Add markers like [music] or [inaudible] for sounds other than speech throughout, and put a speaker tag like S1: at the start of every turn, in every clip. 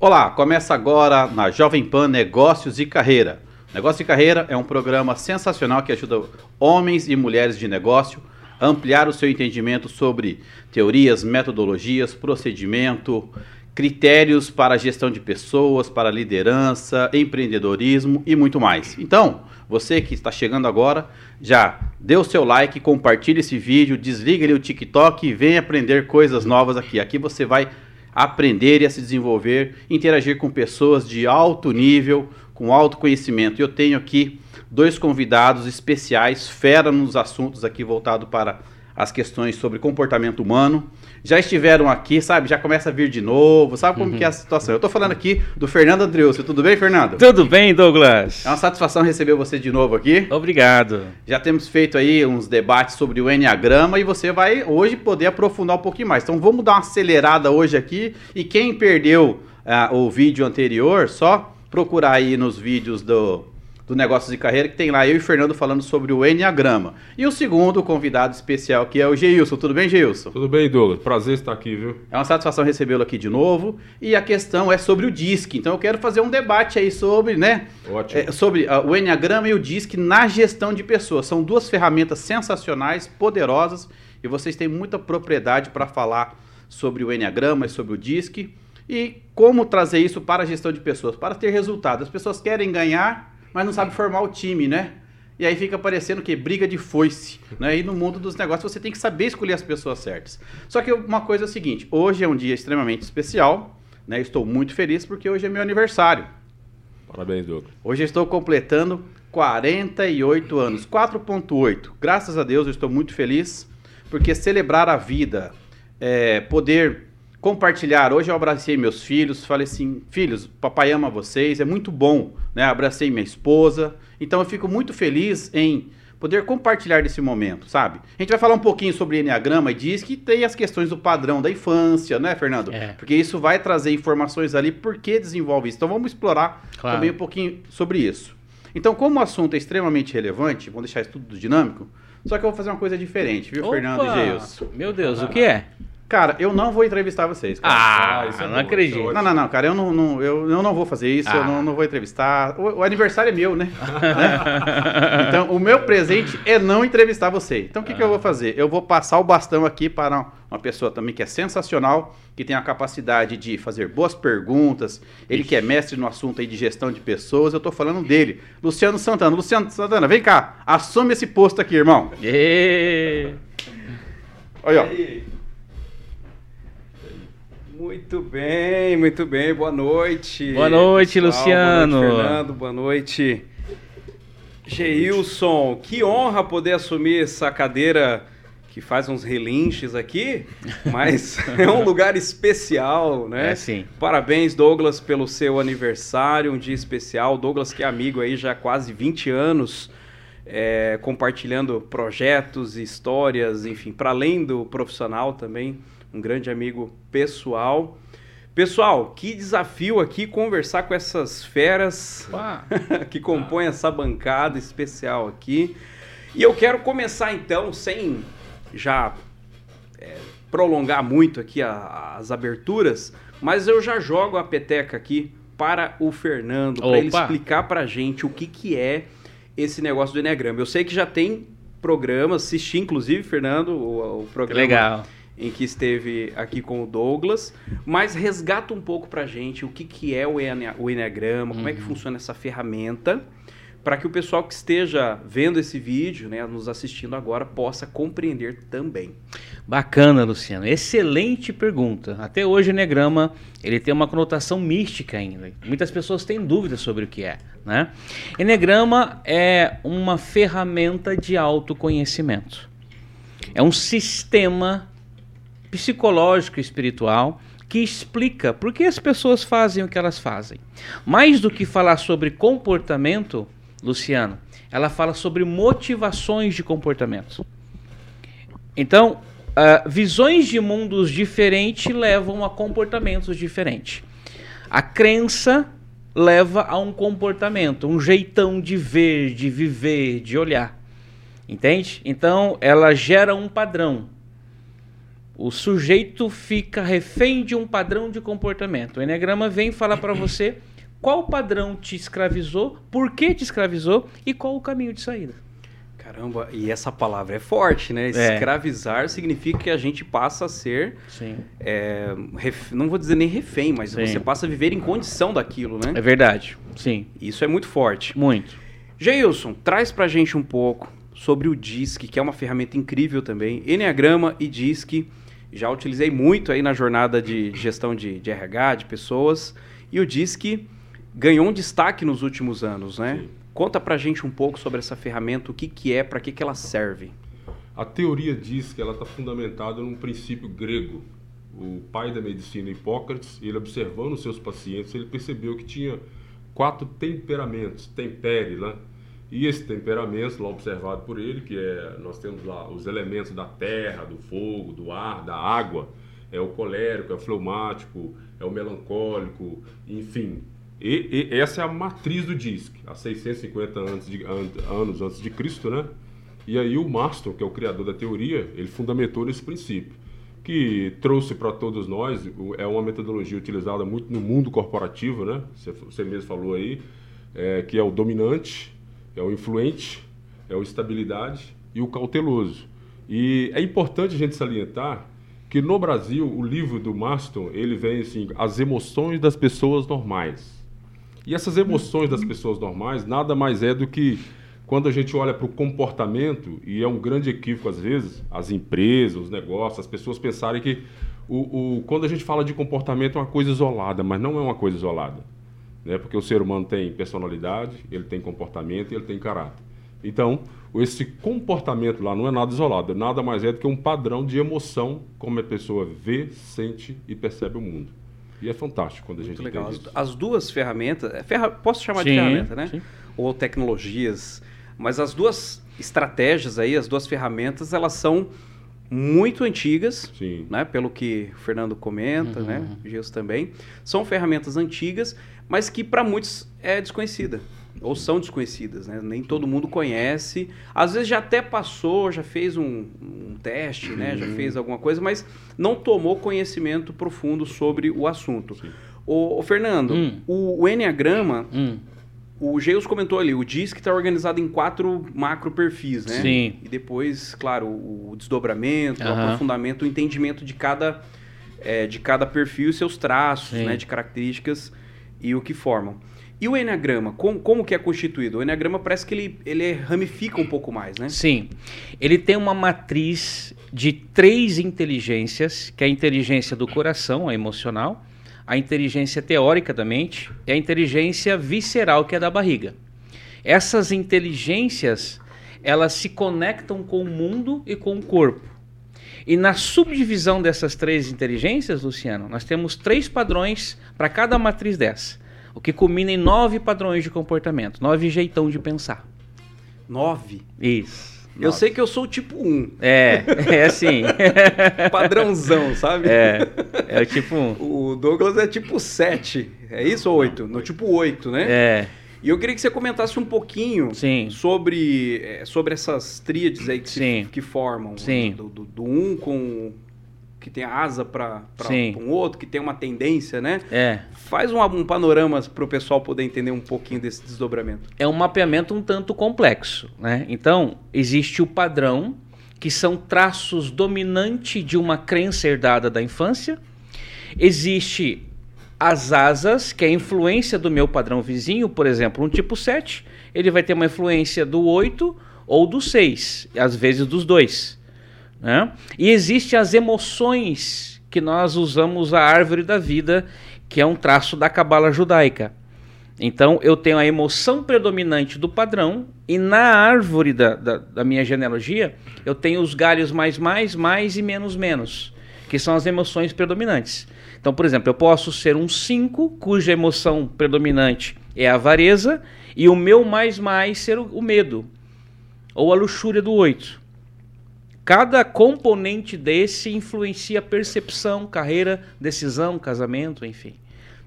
S1: Olá, começa agora na Jovem Pan Negócios e Carreira. Negócio e Carreira é um programa sensacional que ajuda homens e mulheres de negócio a ampliar o seu entendimento sobre teorias, metodologias, procedimento, critérios para gestão de pessoas, para liderança, empreendedorismo e muito mais. Então, você que está chegando agora, já dê o seu like, compartilhe esse vídeo, desliga ali o TikTok e venha aprender coisas novas aqui. Aqui você vai aprender e a se desenvolver, interagir com pessoas de alto nível, com alto conhecimento. Eu tenho aqui dois convidados especiais, fera nos assuntos aqui voltado para as questões sobre comportamento humano. Já estiveram aqui, sabe? Já começa a vir de novo, sabe como uhum. que é a situação? Eu estou falando aqui do Fernando Andreucci. Tudo bem, Fernando?
S2: Tudo bem, Douglas.
S1: É uma satisfação receber você de novo aqui.
S2: Obrigado.
S1: Já temos feito aí uns debates sobre o Enneagrama e você vai hoje poder aprofundar um pouquinho mais. Então vamos dar uma acelerada hoje aqui e quem perdeu uh, o vídeo anterior, só procurar aí nos vídeos do do Negócios de Carreira, que tem lá eu e Fernando falando sobre o Enneagrama. E o segundo convidado especial, que é o Geilson. Tudo bem, Geilson?
S3: Tudo bem, Douglas. Prazer estar aqui, viu?
S1: É uma satisfação recebê-lo aqui de novo. E a questão é sobre o DISC. Então eu quero fazer um debate aí sobre, né?
S3: Ótimo.
S1: É, sobre uh, o Enneagrama e o DISC na gestão de pessoas. São duas ferramentas sensacionais, poderosas, e vocês têm muita propriedade para falar sobre o Enneagrama e sobre o DISC. E como trazer isso para a gestão de pessoas, para ter resultado. As pessoas querem ganhar, mas não sabe formar o time, né? E aí fica parecendo que briga de foice, né? E no mundo dos negócios você tem que saber escolher as pessoas certas. Só que uma coisa é a seguinte, hoje é um dia extremamente especial, né? Estou muito feliz porque hoje é meu aniversário.
S3: Parabéns, Douglas.
S1: Hoje estou completando 48 anos, 4.8. Graças a Deus eu estou muito feliz porque celebrar a vida, é, poder compartilhar. Hoje eu abracei meus filhos, falei assim: filhos, papai ama vocês, é muito bom, né? Abracei minha esposa. Então eu fico muito feliz em poder compartilhar desse momento, sabe? A gente vai falar um pouquinho sobre Enneagrama e diz que tem as questões do padrão da infância, né, Fernando? É. Porque isso vai trazer informações ali por que desenvolve isso. Então vamos explorar claro. também um pouquinho sobre isso. Então, como o assunto é extremamente relevante, vamos deixar isso tudo dinâmico, só que eu vou fazer uma coisa diferente, viu,
S2: Opa!
S1: Fernando e Geilson?
S2: Meu Deus, o que é?
S1: Cara, eu não vou entrevistar vocês. Cara.
S2: Ah, ah isso é não bom, acredito.
S1: Não, não, não, cara, eu não, não eu, eu não vou fazer isso, ah. eu não, não vou entrevistar. O, o aniversário é meu, [laughs] né? então, o meu presente é não entrevistar você. Então, o que, ah. que eu vou fazer? Eu vou passar o bastão aqui para uma pessoa também que é sensacional, que tem a capacidade de fazer boas perguntas, ele que é mestre no assunto aí de gestão de pessoas, eu tô falando dele, Luciano Santana. Luciano Santana, vem cá, assume esse posto aqui, irmão.
S2: E...
S1: Olha, ó.
S4: Muito bem, muito bem. Boa noite.
S2: Boa noite, pessoal. Luciano.
S4: Boa noite, Fernando. Boa noite, Geilson. Que honra poder assumir essa cadeira que faz uns relinches aqui, [laughs] mas é um lugar especial, né?
S2: É sim.
S4: Parabéns, Douglas, pelo seu aniversário, um dia especial. Douglas, que é amigo aí já há quase 20 anos, é, compartilhando projetos, histórias, enfim, para além do profissional também um grande amigo pessoal. Pessoal, que desafio aqui conversar com essas feras [laughs] que compõem essa bancada especial aqui. E eu quero começar então, sem já é, prolongar muito aqui a, as aberturas, mas eu já jogo a peteca aqui para o Fernando, para ele explicar para a gente o que, que é esse negócio do Enneagrama. Eu sei que já tem programas, assisti inclusive, Fernando, o, o programa.
S2: Legal
S4: em que esteve aqui com o Douglas, mas resgata um pouco pra gente o que, que é o, Enneagrama, como uhum. é que uhum. funciona essa ferramenta, para que o pessoal que esteja vendo esse vídeo, né, nos assistindo agora, possa compreender também.
S2: Bacana, Luciano. Excelente pergunta. Até hoje o Enneagrama ele tem uma conotação mística ainda. Muitas pessoas têm dúvidas sobre o que é. Né? Enneagrama é uma ferramenta de autoconhecimento. É um sistema psicológico e espiritual que explica por que as pessoas fazem o que elas fazem. Mais do que falar sobre comportamento, Luciano, ela fala sobre motivações de comportamento. Então, uh, visões de mundos diferentes levam a comportamentos diferentes. A crença leva a um comportamento, um jeitão de ver, de viver, de olhar. Entende? Então, ela gera um padrão o sujeito fica refém de um padrão de comportamento. O Enneagrama vem falar para você qual padrão te escravizou, por que te escravizou e qual o caminho de saída.
S4: Caramba, e essa palavra é forte, né?
S2: É.
S4: Escravizar significa que a gente passa a ser,
S2: Sim.
S4: é, ref- não vou dizer nem refém, mas
S2: Sim.
S4: você passa a viver em condição daquilo, né?
S2: É verdade. Sim.
S4: Isso é muito forte.
S2: Muito.
S4: Geilson, traz pra gente um pouco sobre o DISC, que é uma ferramenta incrível também. Enneagrama e DISC, já utilizei muito aí na jornada de gestão de, de RH, de pessoas. E o DISC ganhou um destaque nos últimos anos, né?
S3: Sim.
S4: Conta pra gente um pouco sobre essa ferramenta, o que, que é, pra que, que ela serve.
S3: A teoria diz que ela está fundamentada num princípio grego. O pai da medicina, Hipócrates, ele observando os seus pacientes, ele percebeu que tinha quatro temperamentos, tempere, né? E esse temperamento, lá observado por ele, que é, nós temos lá os elementos da terra, do fogo, do ar, da água, é o colérico, é o fleumático, é o melancólico, enfim. E, e essa é a matriz do DISC, há 650 anos, de, an- anos antes de Cristo, né? E aí o Marston, que é o criador da teoria, ele fundamentou nesse princípio, que trouxe para todos nós, é uma metodologia utilizada muito no mundo corporativo, né? Você, você mesmo falou aí, é, que é o dominante, é o influente, é o estabilidade e o cauteloso. E é importante a gente salientar que no Brasil o livro do Marston ele vem assim, as emoções das pessoas normais. E essas emoções das pessoas normais nada mais é do que quando a gente olha para o comportamento, e é um grande equívoco às vezes, as empresas, os negócios, as pessoas pensarem que o, o- quando a gente fala de comportamento é uma coisa isolada, mas não é uma coisa isolada. Né? Porque o ser humano tem personalidade, ele tem comportamento e ele tem caráter. Então, esse comportamento lá não é nada isolado, nada mais é do que um padrão de emoção, como a pessoa vê, sente e percebe o mundo. E é fantástico quando a gente
S4: Muito legal. As,
S3: entende isso.
S4: as duas ferramentas, é ferra- posso chamar de
S2: Sim,
S4: ferramenta, né?
S2: sim.
S4: Ou tecnologias, mas as duas estratégias aí, as duas ferramentas, elas são muito antigas,
S3: Sim.
S4: né? Pelo que o Fernando comenta,
S2: Uhum.
S4: né? O Gilson também. São ferramentas antigas, mas que para muitos é desconhecida. Ou são desconhecidas, né? Nem todo mundo conhece. Às vezes já até passou, já fez um, um teste, né? Já fez alguma coisa, mas não tomou conhecimento profundo sobre o assunto. Ô, Fernando,
S2: Hum.
S4: o, o Enneagrama,
S2: Hum.
S4: o Geus comentou ali, o DISC está organizado em quatro macro perfis, né?
S2: Sim.
S4: E depois, claro, o, o desdobramento, o aprofundamento, o entendimento de cada, é, de cada perfil e seus traços,
S2: Sim.
S4: né? De características e o que formam. E o Enneagrama, como, como que é constituído? O Enneagrama parece que ele, ele ramifica um pouco mais, né?
S2: Sim. Ele tem uma matriz de três inteligências, que é a inteligência do coração, a emocional, a inteligência teórica da mente e a inteligência visceral, que é da barriga. Essas inteligências, elas se conectam com o mundo e com o corpo. E na subdivisão dessas três inteligências, Luciano, nós temos três padrões para cada matriz dessa. O que culmina em nove padrões de comportamento, nove jeitão de pensar.
S4: Nove.
S2: Isso.
S4: Eu sei que eu sou o tipo 1,
S2: É, [laughs] é assim. [laughs]
S4: padrãozão, sabe?
S2: É, é o tipo um.
S4: O Douglas é tipo 7, é isso ou 8? No tipo 8, né?
S2: É,
S4: E eu queria que você comentasse um pouquinho
S2: Sim.
S4: sobre, é, sobre essas tríades aí que, se-
S2: Sim.
S4: que formam.
S2: Sim.
S4: Do, do, do um com. que tem a asa para um outro, que tem uma tendência, né?
S2: é.
S4: Faz um, um panorama para o pessoal poder entender um pouquinho desse desdobramento.
S2: É um mapeamento um tanto complexo, né? Então, existe o padrão, que são traços dominantes de uma crença herdada da infância. Existe as asas, que é a influência do meu padrão vizinho, por exemplo, um tipo 7, ele vai ter uma influência do 8 ou do 6, às vezes dos dois. Né? E existe as emoções que nós usamos a árvore da vida, que é um traço da cabala judaica. Então eu tenho a emoção predominante do padrão e na árvore da, da, da minha genealogia eu tenho os galhos mais mais, mais e menos menos, que são as emoções predominantes. Então, por exemplo, eu posso ser um 5, cuja emoção predominante é a avareza, e o meu mais mais ser o, medo, ou a luxúria do 8. Cada componente desse influencia a percepção, carreira, decisão, casamento, enfim.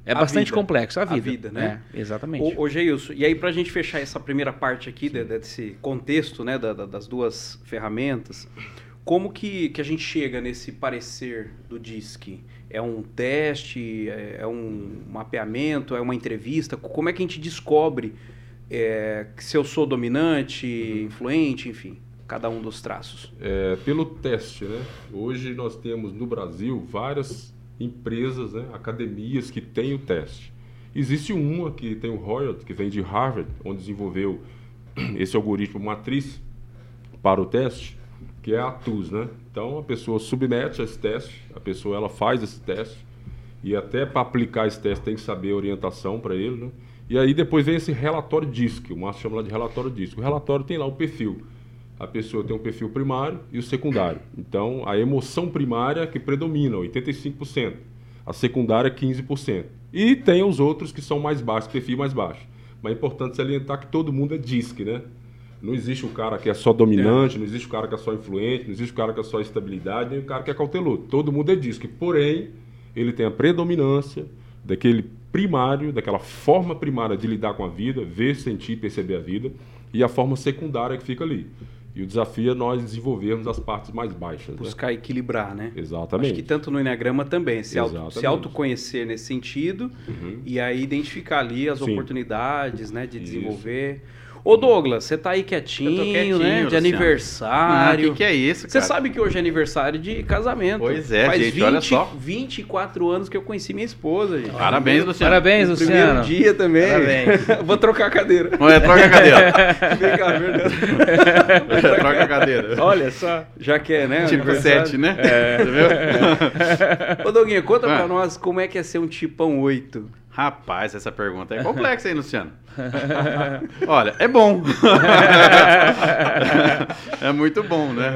S2: É
S4: A
S2: bastante
S4: vida.
S2: complexo, a
S4: A
S2: vida.
S4: vida, né?
S2: É, exatamente.
S4: Ô, ô Geilson, e aí pra gente fechar essa primeira parte aqui de- desse contexto, né, da- da- das duas ferramentas, Como que, que a gente chega nesse parecer do DISC? É um teste? É, é um mapeamento? É uma entrevista? Como é que a gente descobre é, se eu sou dominante, uhum. influente, enfim, cada um dos traços?
S3: É, pelo teste, né? Hoje nós temos no Brasil várias empresas, né, academias que têm o teste. Existe uma que tem o Royal, que vem de Harvard, onde desenvolveu [clears throat] esse algoritmo matriz para o teste, que é a TUS, né? Então a pessoa submete esse teste, a pessoa ela faz esse teste e até para aplicar esse teste tem que saber a orientação para ele, né? E aí depois vem esse relatório DISC, o Márcio chama lá de relatório DISC. O relatório tem lá o perfil. A pessoa tem um perfil primário e o secundário. Então a emoção primária que predomina, 85%. A secundária 15%. E tem os outros que são mais baixos, perfil mais baixo. Mas é importante salientar que todo mundo é DISC, né? Não existe o cara que é só dominante, é. não existe o cara que é só influente, não existe o cara que é só estabilidade, nem o cara que é cauteloso. Todo mundo é DISC. Porém, ele tem a predominância daquele primário, daquela forma primária de lidar com a vida, ver, sentir, perceber a vida, e a forma secundária que fica ali. E o desafio é nós desenvolvermos as partes mais baixas. Né?
S4: Buscar né? equilibrar, né?
S3: Exatamente.
S4: Acho que tanto no Enneagrama também, se, auto, se autoconhecer nesse sentido uhum. e aí identificar ali as Sim. oportunidades né, de Isso. Ô Douglas, você tá aí quietinho, quietinho né? De Luciano. aniversário.
S1: O que, que, é isso,
S4: Você sabe que hoje é aniversário de casamento.
S1: Pois é, Faz gente, 20, olha só.
S4: 24 anos que eu conheci minha esposa, gente.
S1: Parabéns, Luciano.
S2: Parabéns, Luciano.
S4: Primeiro dia também.
S2: Parabéns. [laughs]
S4: Vou trocar a cadeira.
S1: Não é, troca a cadeira. [laughs] Vem cá, verdade. [laughs] troca a cadeira.
S4: Olha só. Já que é, né?
S1: Tipo 7, né? É.
S4: Viu? Ô, Doguinha, conta ah. pra nós como é que é ser um tipão 8.
S1: Rapaz, essa pergunta é [laughs] complexa, hein, Luciano? [laughs] Olha, é bom. [laughs] é muito bom, né?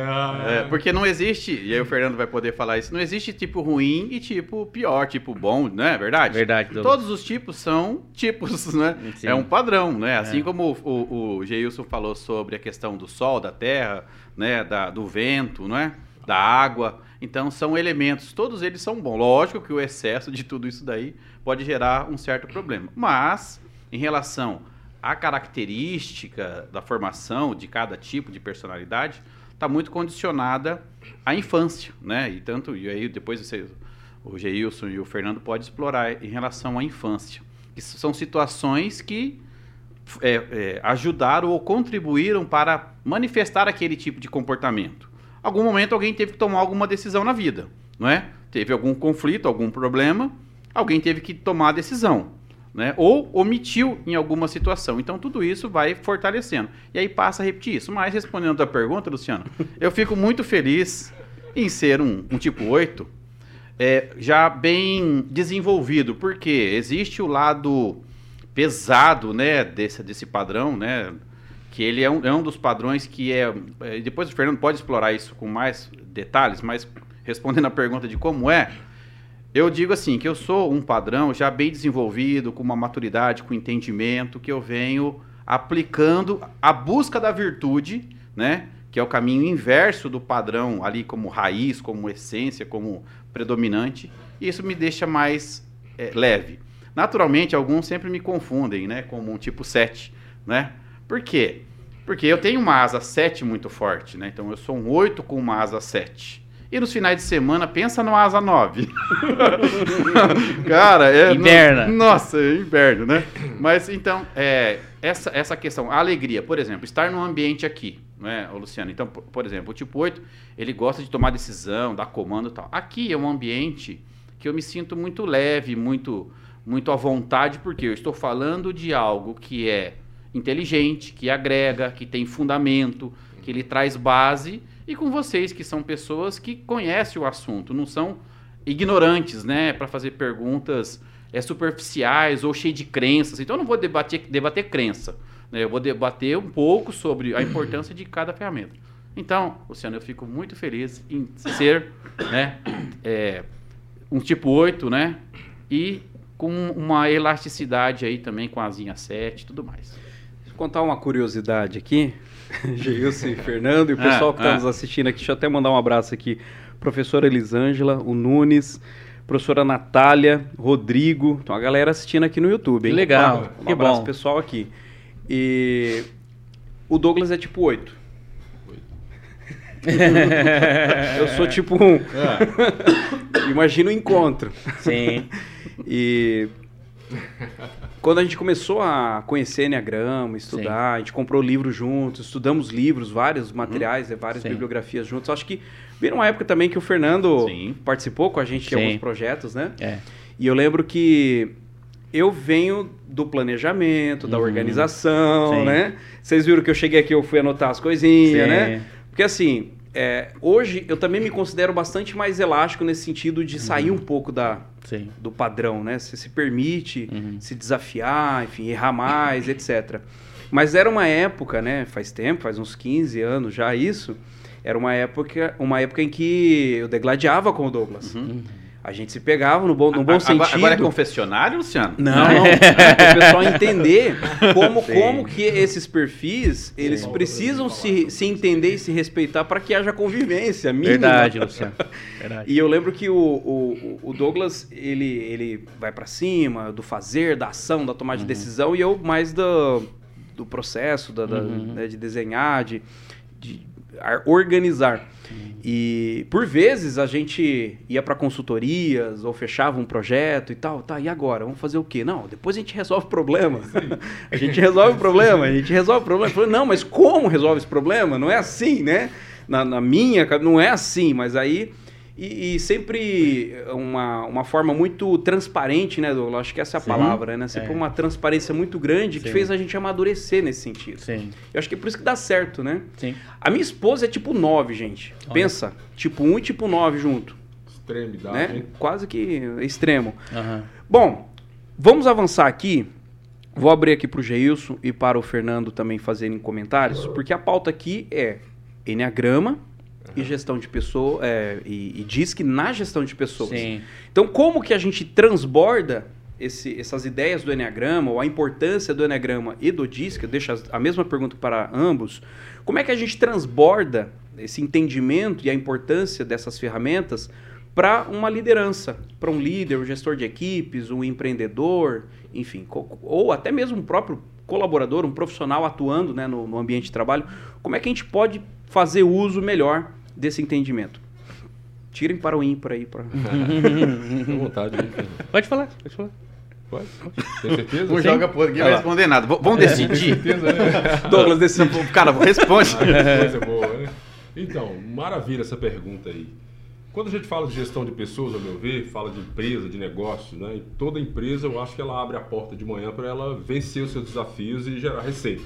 S1: É, porque não existe, e aí o Fernando vai poder falar isso, não existe tipo ruim e tipo pior, tipo bom, não é verdade?
S2: Verdade.
S1: Todos os tipos são tipos, né? Sim. É um padrão, né? Assim é. como o, o, o Geilson falou sobre a questão do sol, da terra, né? Da, do vento, não é? Da água. Então são elementos, todos eles são bons. Lógico que o excesso de tudo isso daí pode gerar um certo problema. Mas, em relação à característica da formação de cada tipo de personalidade, está muito condicionada à infância, né? E tanto, e aí depois você, o Geilson e o Fernando podem explorar em relação à infância. Que são situações que é, é, ajudaram ou contribuíram para manifestar aquele tipo de comportamento. Algum momento alguém teve que tomar alguma decisão na vida, não é? Teve algum conflito, algum problema, alguém teve que tomar a decisão. Né? Ou omitiu em alguma situação. Então tudo isso vai fortalecendo. E aí passa a repetir isso. Mas respondendo a pergunta, Luciano, eu fico muito feliz em ser um, um tipo 8, é, já bem desenvolvido, porque existe o lado pesado né, desse, desse padrão, né? Que ele é um, é um dos padrões que é, é. Depois o Fernando pode explorar isso com mais detalhes, mas respondendo a pergunta de como é, eu digo assim, que eu sou um padrão já bem desenvolvido, com uma maturidade, com entendimento, que eu venho aplicando a busca da virtude, né? Que é o caminho inverso do padrão ali como raiz, como essência, como predominante. E isso me deixa mais é, leve. Naturalmente, alguns sempre me confundem, né? Como um tipo 7, né? Por quê? Porque eu tenho uma asa 7 muito forte, né? Então eu sou um 8 com uma asa 7. E nos finais de semana, pensa no Asa 9. [laughs] Cara, é.
S2: Inverna.
S1: No, nossa, é inverno, né? Mas então, é, essa, essa questão, a alegria, por exemplo, estar num ambiente aqui, né, Luciano? Então, por, por exemplo, o tipo 8, ele gosta de tomar decisão, dar comando e tal. Aqui é um ambiente que eu me sinto muito leve, muito, muito à vontade, porque eu estou falando de algo que é inteligente, que agrega, que tem fundamento, que ele traz base e com vocês que são pessoas que conhecem o assunto, não são ignorantes, né, para fazer perguntas é, superficiais ou cheias de crenças. Então eu não vou debater, debater crença, né, eu vou debater um pouco sobre a importância de cada ferramenta. Então, Luciano, eu fico muito feliz em ser né, é, um tipo 8, né, e com uma elasticidade aí também com a asinha 7 e tudo mais.
S4: Contar uma curiosidade aqui. [laughs] Geilson e Fernando, e o pessoal ah, que está ah. nos assistindo aqui, deixa eu até mandar um abraço aqui. Professora Elisângela, o Nunes, professora Natália, Rodrigo, então a galera assistindo aqui no YouTube. Hein?
S2: Que legal,
S4: um, um que abraço bom. pessoal aqui. E o Douglas é tipo 8. [laughs] eu sou tipo um. Imagina o encontro.
S2: Sim.
S4: E quando a gente começou a conhecer Enneagrama, estudar, a gente comprou livros juntos, estudamos livros, vários materiais, eh, várias
S2: Sim.
S4: bibliografias juntos. Acho que veio uma época também que o Fernando
S1: Sim.
S4: participou com a gente de
S2: Sim.
S4: alguns projetos, né?
S2: É.
S4: E eu lembro que eu venho do planejamento, da
S2: Uhum.
S4: organização,
S2: Sim.
S4: né? Vocês viram que eu cheguei aqui, eu fui anotar as coisinhas,
S2: Sim.
S4: né? Porque assim, é, hoje eu também me considero bastante mais elástico nesse sentido de sair
S2: Uhum.
S4: um pouco da,
S2: Sim.
S4: do padrão, né? Você se permite
S2: Uhum.
S4: se desafiar, enfim, errar mais, etc. Mas era uma época, né? Faz tempo, faz uns 15 anos já isso. Era uma época, uma época em que eu degladiava com o Douglas. A gente se pegava no bom, no bom
S1: Agora-
S4: sentido.
S1: Agora é confessionário, Luciano?
S4: Não, não. É o pessoal entender como,
S2: Sim.
S4: como que esses perfis, eles precisam se, se entender e se respeitar para que haja convivência mínima.
S2: Verdade, Luciano. Verdade. [laughs]
S4: E eu lembro que o, o, o Douglas, ele, ele vai pra cima do fazer, da ação, da tomada
S2: Uhum.
S4: de decisão, e eu mais do, do processo, da, da-
S2: Uhum.
S4: né, de desenhar, de, de organizar. E por vezes a gente ia pra consultorias ou fechava um projeto e tal, tá, e agora? Vamos fazer o quê? Não, depois a gente resolve o problema. a gente resolve o problema, a gente resolve o problema. Falei, não, mas como resolve esse problema? Não é assim, né? Na, na minha, não é assim, mas aí. E, e sempre uma, uma forma muito transparente, né, Douglas? Acho que essa é a
S2: Sim.
S4: palavra, né? Sempre
S2: É.
S4: uma transparência muito grande que
S2: Sim.
S4: fez a gente amadurecer nesse sentido.
S2: Sim.
S4: Eu acho que é por isso que dá certo, né?
S2: Sim.
S4: A minha esposa é tipo 9, gente.
S2: Olha.
S4: Pensa, tipo 1 e tipo 9 junto,
S3: Extremidade.
S4: né? Quase que extremo.
S2: Aham.
S4: Bom, vamos avançar aqui. Vou abrir aqui para o Geilson e para o Fernando também fazerem comentários, porque a pauta aqui é Enneagrama e gestão de pessoas, é, e, e diz que na gestão de pessoas.
S2: Sim.
S4: Então, como que a gente transborda esse- essas ideias do Enneagrama, ou a importância do Enneagrama e do DISC, eu deixo a mesma pergunta para ambos, como é que a gente transborda esse entendimento e a importância dessas ferramentas para uma liderança, para um líder, um gestor de equipes, um empreendedor, enfim, ou até mesmo um próprio colaborador, um profissional atuando né, no, no ambiente de trabalho, como é que a gente pode fazer uso melhor desse entendimento? Tirem para o ímpar aí. Para...
S3: Fica à vontade. hein, Fernando?
S2: Pode falar, pode falar.
S3: Pode? Tem certeza?
S1: Não joga por ninguém vai responder nada. V- Vamos decidir.
S3: certeza, né? [laughs]
S4: Douglas, decide.
S1: Cara, responde.
S3: Ah, coisa boa, né? Então, maravilha essa pergunta aí. Quando a gente fala de gestão de pessoas, ao meu ver, fala de empresa, de negócio, né? E toda empresa, eu acho que ela abre a porta de manhã para ela vencer os seus desafios e gerar receita.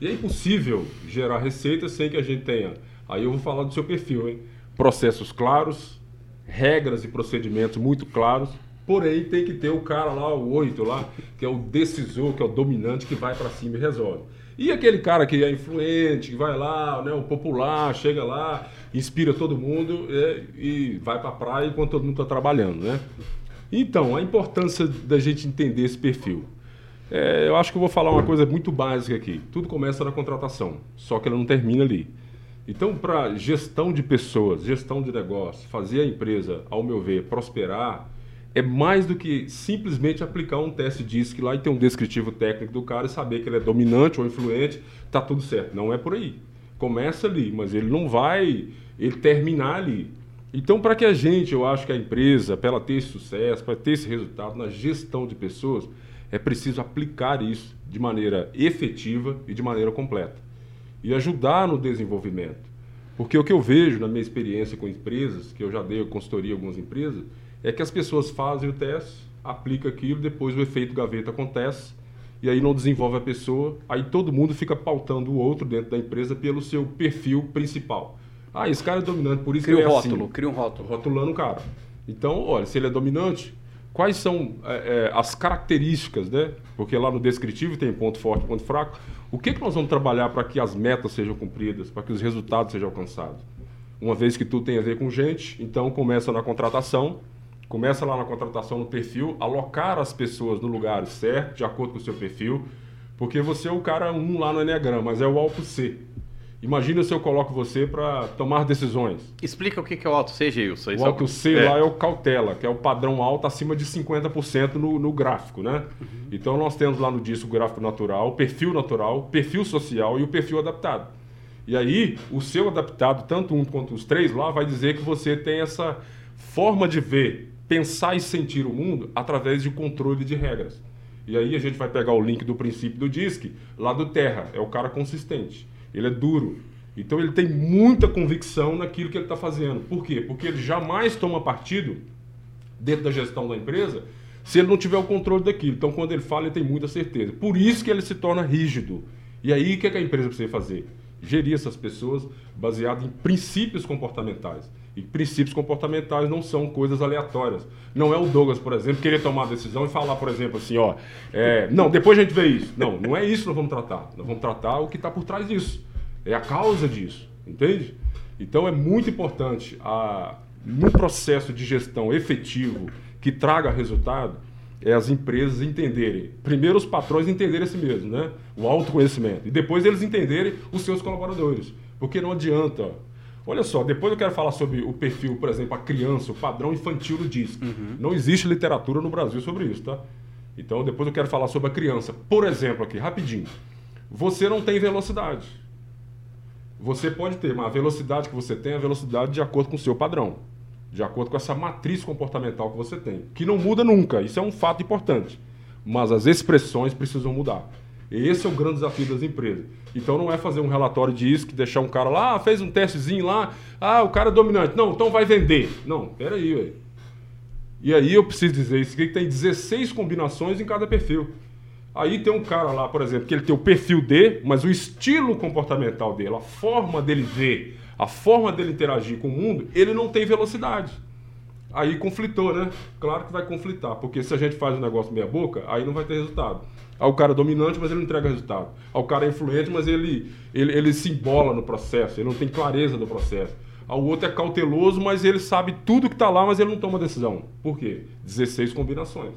S3: E é impossível gerar receita sem que a gente tenha. Aí eu vou falar do seu perfil, hein? Processos claros, regras e procedimentos muito claros. Porém, tem que ter o cara lá, o oito lá, que é o decisor, que é o dominante, que vai para cima e resolve. E aquele cara que é influente, que vai lá, né, o popular, chega lá, inspira todo mundo é, e vai para a praia enquanto todo mundo está trabalhando, né? Então, a importância da gente entender esse perfil. É, eu acho que eu vou falar uma coisa muito básica aqui. Tudo começa na contratação, só que ela não termina ali. Então, para gestão de pessoas, gestão de negócio, fazer a empresa, ao meu ver, prosperar, é mais do que simplesmente aplicar um teste DISC lá e ter um descritivo técnico do cara e saber que ele é dominante ou influente, tá tudo certo. Não é por aí. Começa ali, mas ele não vai ele terminar ali. Então, para que a gente, eu acho que a empresa, para ela ter esse sucesso, para ter esse resultado na gestão de pessoas, é preciso aplicar isso de maneira efetiva e de maneira completa. E ajudar no desenvolvimento. Porque o que eu vejo na minha experiência com empresas, que eu já dei consultoria a algumas empresas, é que as pessoas fazem o teste, aplicam aquilo, depois o efeito gaveta acontece, e aí não desenvolve a pessoa, aí todo mundo fica pautando o outro dentro da empresa pelo seu perfil principal. Ah, esse cara é dominante, por isso
S4: Cria
S3: que
S4: um
S3: ele é
S4: rótulo,
S3: assim.
S4: cria um rótulo.
S3: Rotulando o cara. Então, olha, se ele é dominante, quais são é, é, as características, né? Porque lá no descritivo tem ponto forte e ponto fraco. O que, que nós vamos trabalhar para que as metas sejam cumpridas, para que os resultados sejam alcançados? Uma vez que tudo tem a ver com gente, então começa na contratação, começa lá na contratação no perfil, alocar as pessoas no lugar certo, de acordo com o seu perfil, porque você é o cara 1 lá no Enneagrama, mas é o alto C. Imagina se eu coloco você para tomar decisões.
S1: Explica o que é o alto C, Gilson.
S3: O alto C lá é o cautela, que é o padrão alto acima de 50% no, no gráfico, né? Então nós temos lá no disco o gráfico natural, o perfil natural, o perfil social e o perfil adaptado. E aí, o seu adaptado, tanto um quanto os três lá, vai dizer que você tem essa forma de ver, pensar e sentir o mundo através de controle de regras. E aí a gente vai pegar o link do princípio do DISC, lá do Terra, é o cara consistente. Ele é duro. Então ele tem muita convicção naquilo que ele está fazendo. Por quê? Porque ele jamais toma partido dentro da gestão da empresa se ele não tiver o controle daquilo. Então quando ele fala, ele tem muita certeza. Por isso que ele se torna rígido. E aí o que, é que a empresa precisa fazer? Gerir essas pessoas baseado em princípios comportamentais. E princípios comportamentais não são coisas aleatórias. Não é o Douglas, por exemplo, querer tomar a decisão e falar, por exemplo, assim, ó, é, não, depois a gente vê isso. Não, não é isso que nós vamos tratar. Nós vamos tratar o que está por trás disso. É a causa disso, entende? Então é muito importante, a, no processo de gestão efetivo que traga resultado, é as empresas entenderem, primeiro os patrões entenderem a si mesmo, né? o autoconhecimento, e depois eles entenderem os seus colaboradores. Porque não adianta Olha só, depois eu quero falar sobre o perfil, por exemplo, a criança, o padrão infantil do DISC. Uhum. Não existe literatura no Brasil sobre isso, tá? Então depois eu quero falar sobre a criança. Por exemplo, aqui, rapidinho. Você não tem velocidade. Você pode ter, mas a velocidade que você tem é a velocidade de acordo com o seu padrão. De acordo com essa matriz comportamental que você tem. Que não muda nunca, isso é um fato importante. Mas as expressões precisam mudar. Esse é o grande desafio das empresas. Então não é fazer um relatório de isque, deixar um cara lá, ah, fez um testezinho lá, ah, o cara é dominante. Não, então vai vender. Não, peraí, velho. E aí eu preciso dizer isso que tem 16 combinações em cada perfil. Aí tem um cara lá, por exemplo, que ele tem o perfil D, mas o estilo comportamental dele, a forma dele ver, a forma dele interagir com o mundo, ele não tem velocidade. Aí conflitou, né? Claro que vai conflitar, porque se a gente faz um negócio meia boca, aí não vai ter resultado. Aí o cara é dominante, mas ele não entrega resultado. Aí o cara é influente, mas ele, ele, ele se embola no processo, ele não tem clareza do processo. Aí o outro é cauteloso, mas ele sabe tudo que está lá, mas ele não toma decisão. Por quê? 16 combinações.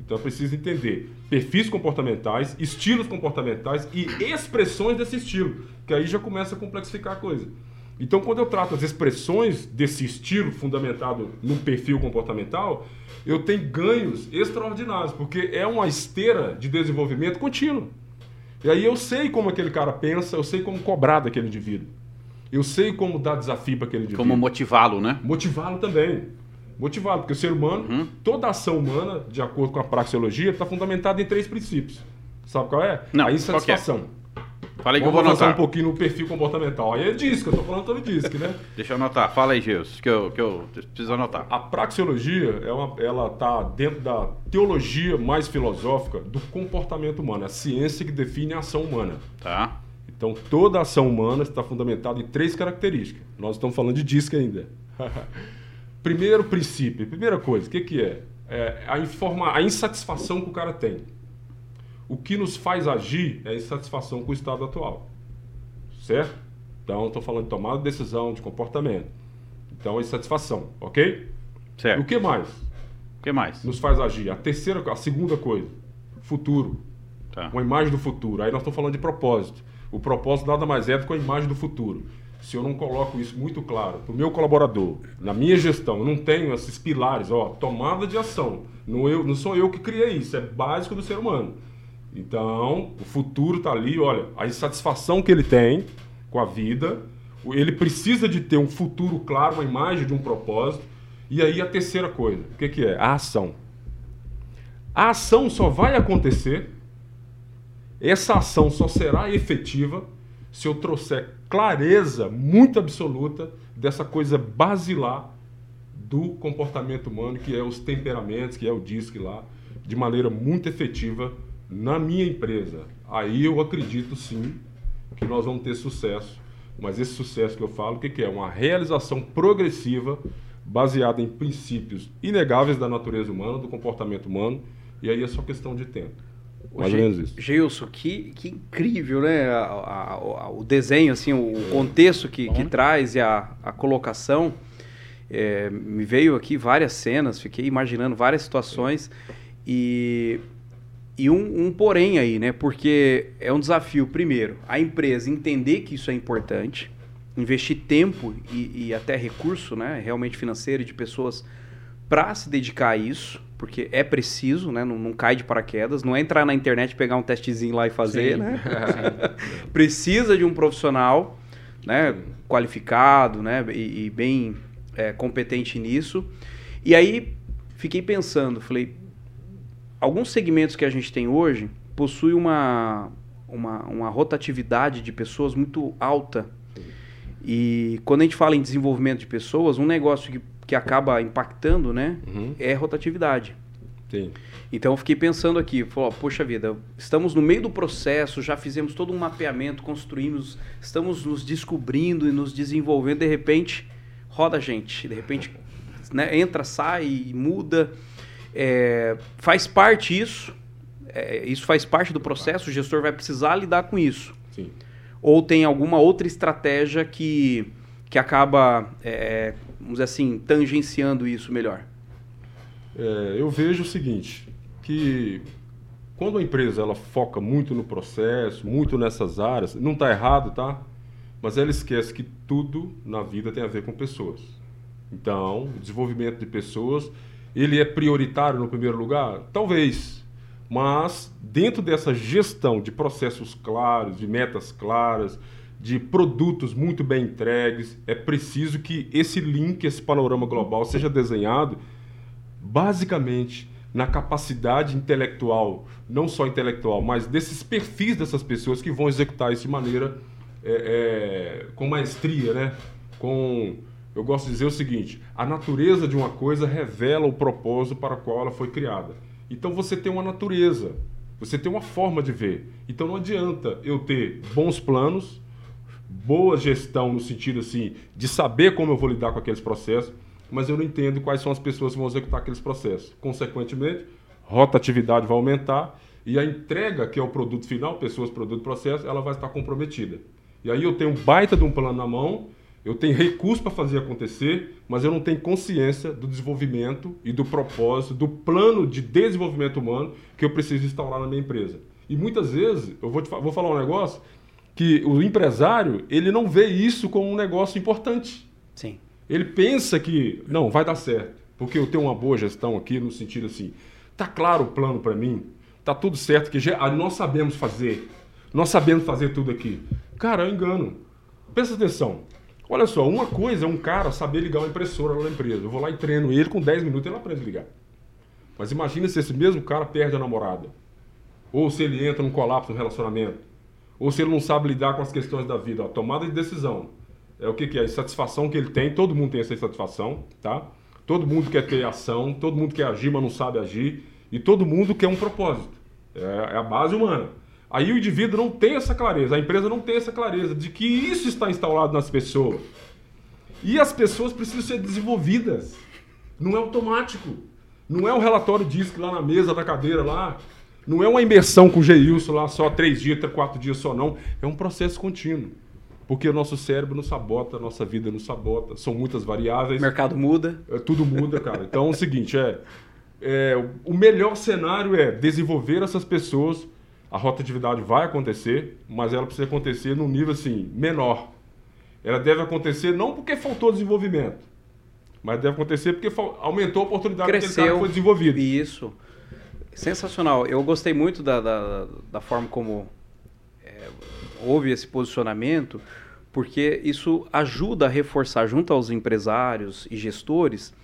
S3: Então é preciso entender perfis comportamentais, estilos comportamentais e expressões desse estilo, que aí já começa a complexificar a coisa. Então, quando eu trato as expressões desse estilo fundamentado num perfil comportamental, eu tenho ganhos extraordinários, porque é uma esteira de desenvolvimento contínuo. E aí eu sei como aquele cara pensa, eu sei como cobrar daquele indivíduo. Eu sei como dar desafio para aquele indivíduo.
S1: Como motivá-lo, né?
S3: Motivá-lo também. Motivá-lo, porque o ser humano, uhum. toda ação humana, de acordo com a praxeologia, está fundamentada em três princípios. Sabe qual é?
S1: Não,
S3: a insatisfação.
S1: Fala aí que eu vou anotar.
S3: um pouquinho no perfil comportamental. Aí é disco, eu tô falando sobre disco, né? [laughs]
S1: Deixa eu anotar. Fala aí, Geus, que eu, que eu preciso anotar.
S3: A praxeologia, é uma, ela tá dentro da teologia mais filosófica do comportamento humano. É a ciência que define a ação humana.
S1: Tá.
S3: Então, toda ação humana está fundamentada em três características. Nós estamos falando de disco ainda. [laughs] Primeiro princípio, primeira coisa, o que, que é? é a, informa, a insatisfação que o cara tem. O que nos faz agir é a insatisfação com o estado atual. Certo? Então, estou falando de tomada de decisão, de comportamento. Então, é insatisfação, ok?
S1: Certo.
S3: O que mais?
S1: O que mais?
S3: Nos faz agir. A terceira, a segunda coisa, futuro. Tá. Uma imagem do futuro. Aí nós estamos falando de propósito. O propósito nada mais é do que a imagem do futuro. Se eu não coloco isso muito claro para o meu colaborador, na minha gestão, eu não tenho esses pilares, ó, tomada de ação. Não, eu, não sou eu que criei isso, é básico do ser humano. Então, o futuro está ali, olha, a insatisfação que ele tem com a vida, ele precisa de ter um futuro claro, uma imagem de um propósito. E aí a terceira coisa, o que, que é? A ação. A ação só vai acontecer, essa ação só será efetiva se eu trouxer clareza muito absoluta dessa coisa basilar do comportamento humano, que é os temperamentos, que é o DISC lá, de maneira muito efetiva na minha empresa, aí eu acredito sim que nós vamos ter sucesso. Mas esse sucesso que eu falo, o que, que é? Uma realização progressiva baseada em princípios inegáveis da natureza humana, do comportamento humano, e aí é só questão de tempo.
S4: Mais ou menos isso. Gilson, que, que incrível, né? A, a, a, o desenho, assim, o contexto que, que traz e a, a colocação. É, me veio aqui várias cenas, fiquei imaginando várias situações. E e um, um, porém aí, né? Porque é um desafio, primeiro, a empresa entender que isso é importante, investir tempo e, e até recurso, né? Realmente financeiro de pessoas para se dedicar a isso, porque é preciso, né? Não, não, cai de paraquedas, não é entrar na internet, pegar um testezinho lá e fazer, Sim. né? [laughs] [laughs] Precisa de um profissional né, qualificado, né, e, e bem é, competente nisso. E aí fiquei pensando, falei, alguns segmentos que a gente tem hoje possuem uma, uma, uma rotatividade de pessoas muito alta. E quando a gente fala em desenvolvimento de pessoas, um negócio que, que acaba impactando, né,
S3: Uhum.
S4: é rotatividade.
S3: Tem.
S4: Então eu fiquei pensando aqui, falou, poxa vida, estamos no meio do processo, já fizemos todo um mapeamento, construímos, estamos nos descobrindo e nos desenvolvendo, de repente roda a gente, de repente né, entra, sai, muda, É, faz parte isso, é, isso faz parte do processo, o gestor vai precisar lidar com isso.
S3: Sim.
S4: Ou tem alguma outra estratégia que, que acaba, é, vamos dizer assim, tangenciando isso melhor?
S3: É, eu vejo o seguinte, que quando a empresa ela foca muito no processo, muito nessas áreas, não está errado, tá? Mas ela esquece que tudo na vida tem a ver com pessoas. Então, o desenvolvimento de pessoas, ele é prioritário no primeiro lugar? Talvez. Mas dentro dessa gestão de processos claros, de metas claras, de produtos muito bem entregues, é preciso que esse link, esse panorama global seja desenhado basicamente na capacidade intelectual, não só intelectual, mas desses perfis dessas pessoas que vão executar isso de maneira é, é, com maestria, né? Com, eu gosto de dizer o seguinte: a natureza de uma coisa revela o propósito para o qual ela foi criada. Então você tem uma natureza, você tem uma forma de ver. Então não adianta eu ter bons planos, boa gestão no sentido assim de saber como eu vou lidar com aqueles processos, mas eu não entendo quais são as pessoas que vão executar aqueles processos. Consequentemente, rotatividade vai aumentar e a entrega, que é o produto final, pessoas, produto, processo, ela vai estar comprometida. E aí eu tenho um baita de um plano na mão, eu tenho recurso para fazer acontecer, mas eu não tenho consciência do desenvolvimento e do propósito, do plano de desenvolvimento humano que eu preciso instaurar na minha empresa. E muitas vezes, eu vou, te, vou falar um negócio, que o empresário, ele não vê isso como um negócio importante.
S4: Sim.
S3: Ele pensa que não vai dar certo, porque eu tenho uma boa gestão aqui no sentido assim, tá claro o plano para mim, tá tudo certo que já, nós sabemos fazer, nós sabemos fazer tudo aqui. Cara, eu engano. Presta atenção. Olha só, uma coisa é um cara saber ligar uma impressora lá na empresa. Eu vou lá e treino ele com 10 minutos ele aprende a ligar. Mas imagina se esse mesmo cara perde a namorada. Ou se ele entra num colapso no relacionamento. Ou se ele não sabe lidar com as questões da vida. Ó, tomada de decisão. É o que, que é? A insatisfação que ele tem. Todo mundo tem essa insatisfação, tá? Todo mundo quer ter ação. Todo mundo quer agir, mas não sabe agir. E todo mundo quer um propósito. É, é a base humana. Aí o indivíduo não tem essa clareza. A empresa não tem essa clareza de que isso está instalado nas pessoas. E as pessoas precisam ser desenvolvidas. Não é automático. Não é um relatório disco lá na mesa da cadeira lá. Não é uma imersão com o Geilson lá só três dias, quatro dias só não. É um processo contínuo. Porque o nosso cérebro não sabota, a nossa vida não sabota. São muitas variáveis.
S4: O mercado muda.
S3: É, tudo muda, cara. Então é o seguinte, é, é, o melhor cenário é desenvolver essas pessoas. A rotatividade vai acontecer, mas ela precisa acontecer num nível assim menor. Ela deve acontecer não porque faltou desenvolvimento, mas deve acontecer porque aumentou a oportunidade cara que
S4: Cresceu.
S3: foi desenvolvido.
S4: Isso. Sensacional. Eu gostei muito da, da, da forma como é, houve esse posicionamento, porque isso ajuda a reforçar junto aos empresários e gestores